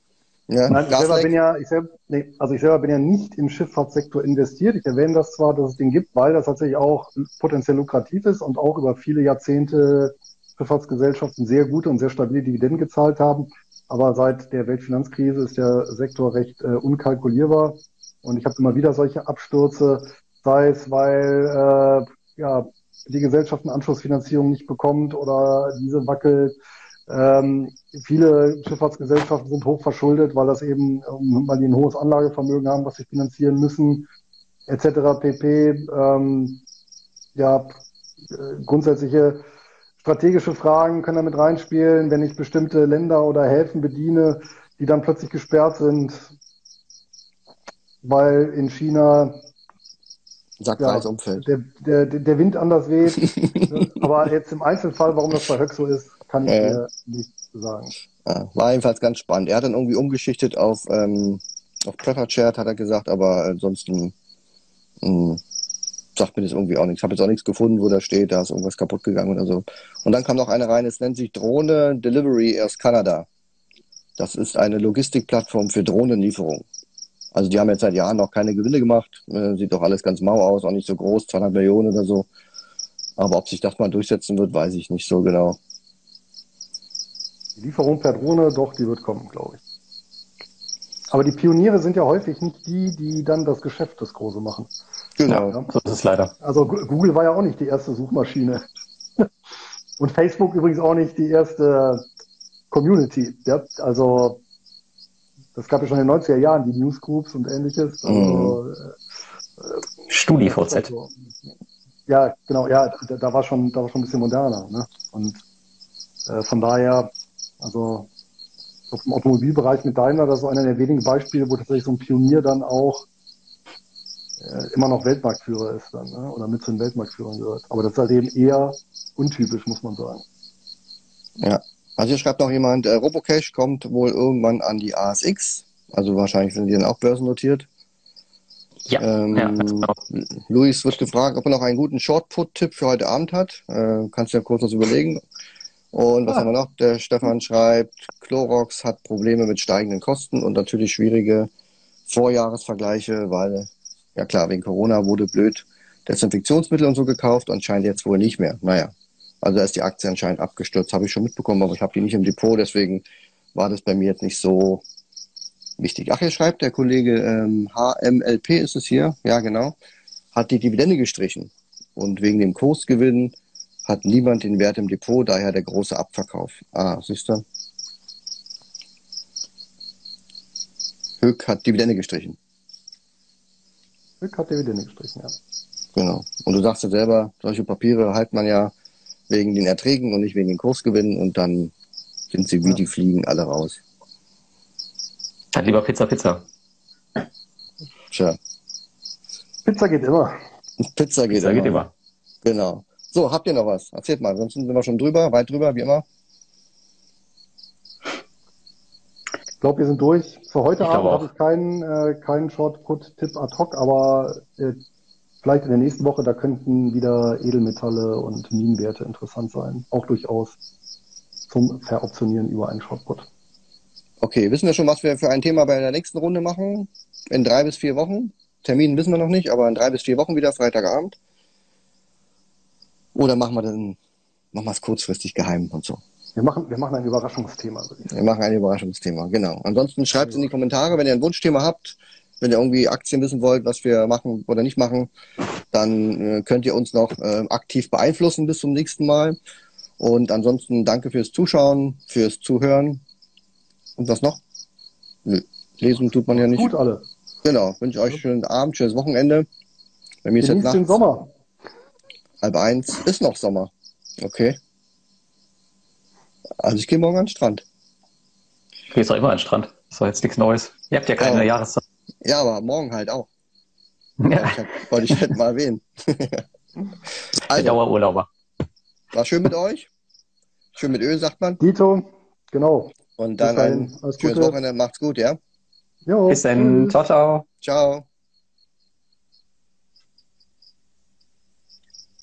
Ja, Nein, ich selber bin ja, ich selber, nee, also ich selber bin ja nicht im Schifffahrtssektor investiert. Ich erwähne das zwar, dass es den gibt, weil das tatsächlich auch potenziell lukrativ ist und auch über viele Jahrzehnte Schifffahrtsgesellschaften sehr gute und sehr stabile Dividenden gezahlt haben. Aber seit der Weltfinanzkrise ist der Sektor recht äh, unkalkulierbar. Und ich habe immer wieder solche Abstürze, sei es, weil äh, ja, die Gesellschaft eine Anschlussfinanzierung nicht bekommt oder diese wackelt. Ähm, viele Schifffahrtsgesellschaften sind hoch verschuldet, weil das eben, weil die ein hohes Anlagevermögen haben, was sie finanzieren müssen, etc. pp. Ähm, ja, äh, grundsätzliche strategische Fragen können damit reinspielen, wenn ich bestimmte Länder oder Häfen bediene, die dann plötzlich gesperrt sind, weil in China Sagt ja. Der, der, der Wind anders weht. Aber jetzt im Einzelfall, warum das bei Höck so ist, kann ich äh, dir nicht sagen. Ja, war jedenfalls ganz spannend. Er hat dann irgendwie umgeschichtet auf, ähm, auf Prepper Chart, hat er gesagt, aber ansonsten mh, hm, sagt mir das irgendwie auch nichts. Ich habe jetzt auch nichts gefunden, wo da steht, da ist irgendwas kaputt gegangen oder so. Und dann kam noch eine rein, es nennt sich Drohne Delivery aus Kanada. Das ist eine Logistikplattform für Drohnenlieferung. Also die haben jetzt seit Jahren noch keine Gewinne gemacht. Äh, sieht doch alles ganz mau aus, auch nicht so groß, 200 Millionen oder so. Aber ob sich das mal durchsetzen wird, weiß ich nicht so genau. Die Lieferung per Drohne, doch, die wird kommen, glaube ich. Aber die Pioniere sind ja häufig nicht die, die dann das Geschäft das Große machen. Genau, ja, so ist es leider. Also Google war ja auch nicht die erste Suchmaschine. Und Facebook übrigens auch nicht die erste Community. Ja? Also das gab ja schon in den 90er Jahren, die Newsgroups und ähnliches. Also, mhm. äh, StudiVZ. Also, ja, genau, ja, da, da, war schon, da war schon ein bisschen moderner. Ne? Und äh, von daher, also im Automobilbereich mit Daimler, das ist einer der wenigen Beispiele, wo tatsächlich so ein Pionier dann auch äh, immer noch Weltmarktführer ist dann, ne? oder mit zu den Weltmarktführern gehört. Aber das ist halt eben eher untypisch, muss man sagen. Ja, also hier schreibt noch jemand, äh, Robocash kommt wohl irgendwann an die ASX, also wahrscheinlich sind die dann auch börsennotiert. Ja, ähm, ja genau. Luis wird gefragt, ob er noch einen guten Short-Put-Tipp für heute Abend hat. Äh, kannst du ja kurz was überlegen. Und was ah. haben wir noch? Der Stefan schreibt, Clorox hat Probleme mit steigenden Kosten und natürlich schwierige Vorjahresvergleiche, weil, ja klar, wegen Corona wurde blöd Desinfektionsmittel und so gekauft und scheint jetzt wohl nicht mehr. Naja, also ist die Aktie anscheinend abgestürzt, habe ich schon mitbekommen, aber ich habe die nicht im Depot, deswegen war das bei mir jetzt nicht so wichtig. Ach, hier schreibt der Kollege ähm, HMLP ist es hier, ja genau, hat die Dividende gestrichen und wegen dem Kursgewinn hat niemand den Wert im Depot, daher der große Abverkauf. Ah, siehst du? Höck hat Dividende gestrichen. Höck hat Dividende gestrichen, ja. Genau. Und du sagst ja selber, solche Papiere halt man ja wegen den Erträgen und nicht wegen den Kursgewinnen und dann sind sie wie ja. die Fliegen alle raus. Dann lieber Pizza, Pizza. Tja. Pizza geht immer. Pizza geht, Pizza immer. geht immer. Genau. So, habt ihr noch was? Erzählt mal, sonst sind wir schon drüber, weit drüber, wie immer. Ich glaube, wir sind durch. Für heute ich Abend habe ich keinen, äh, keinen Short-Put-Tipp ad hoc, aber äh, vielleicht in der nächsten Woche, da könnten wieder Edelmetalle und Minenwerte interessant sein. Auch durchaus zum Veroptionieren über einen Short-Put. Okay, wissen wir schon, was wir für ein Thema bei der nächsten Runde machen? In drei bis vier Wochen? Termin wissen wir noch nicht, aber in drei bis vier Wochen wieder, Freitagabend. Oder machen wir dann, machen wir es kurzfristig geheim und so. Wir machen, wir machen ein Überraschungsthema. Wir machen ein Überraschungsthema, genau. Ansonsten schreibt es in die Kommentare, wenn ihr ein Wunschthema habt, wenn ihr irgendwie Aktien wissen wollt, was wir machen oder nicht machen, dann äh, könnt ihr uns noch äh, aktiv beeinflussen bis zum nächsten Mal. Und ansonsten danke fürs Zuschauen, fürs Zuhören. Und was noch? Nö. Lesen tut man ja nicht. Gut alle. Genau. Wünsche euch schönen Abend, schönes Wochenende. Bei mir ist jetzt den Sommer. Halb eins ist noch Sommer. Okay. Also ich gehe morgen an den Strand. Du gehst doch immer an den Strand. Das war jetzt nichts Neues. Ihr habt ja keine ja. Jahreszeit. Ja, aber morgen halt auch. Ja. Wollte ich halt mal erwähnen. also, Dauerurlauber. War schön mit euch. Schön mit Öl, sagt man. Dito, genau. Und dann ein schönes Wochenende. Macht's gut, ja? Jo. Bis dann. Ciao, ciao. Ciao.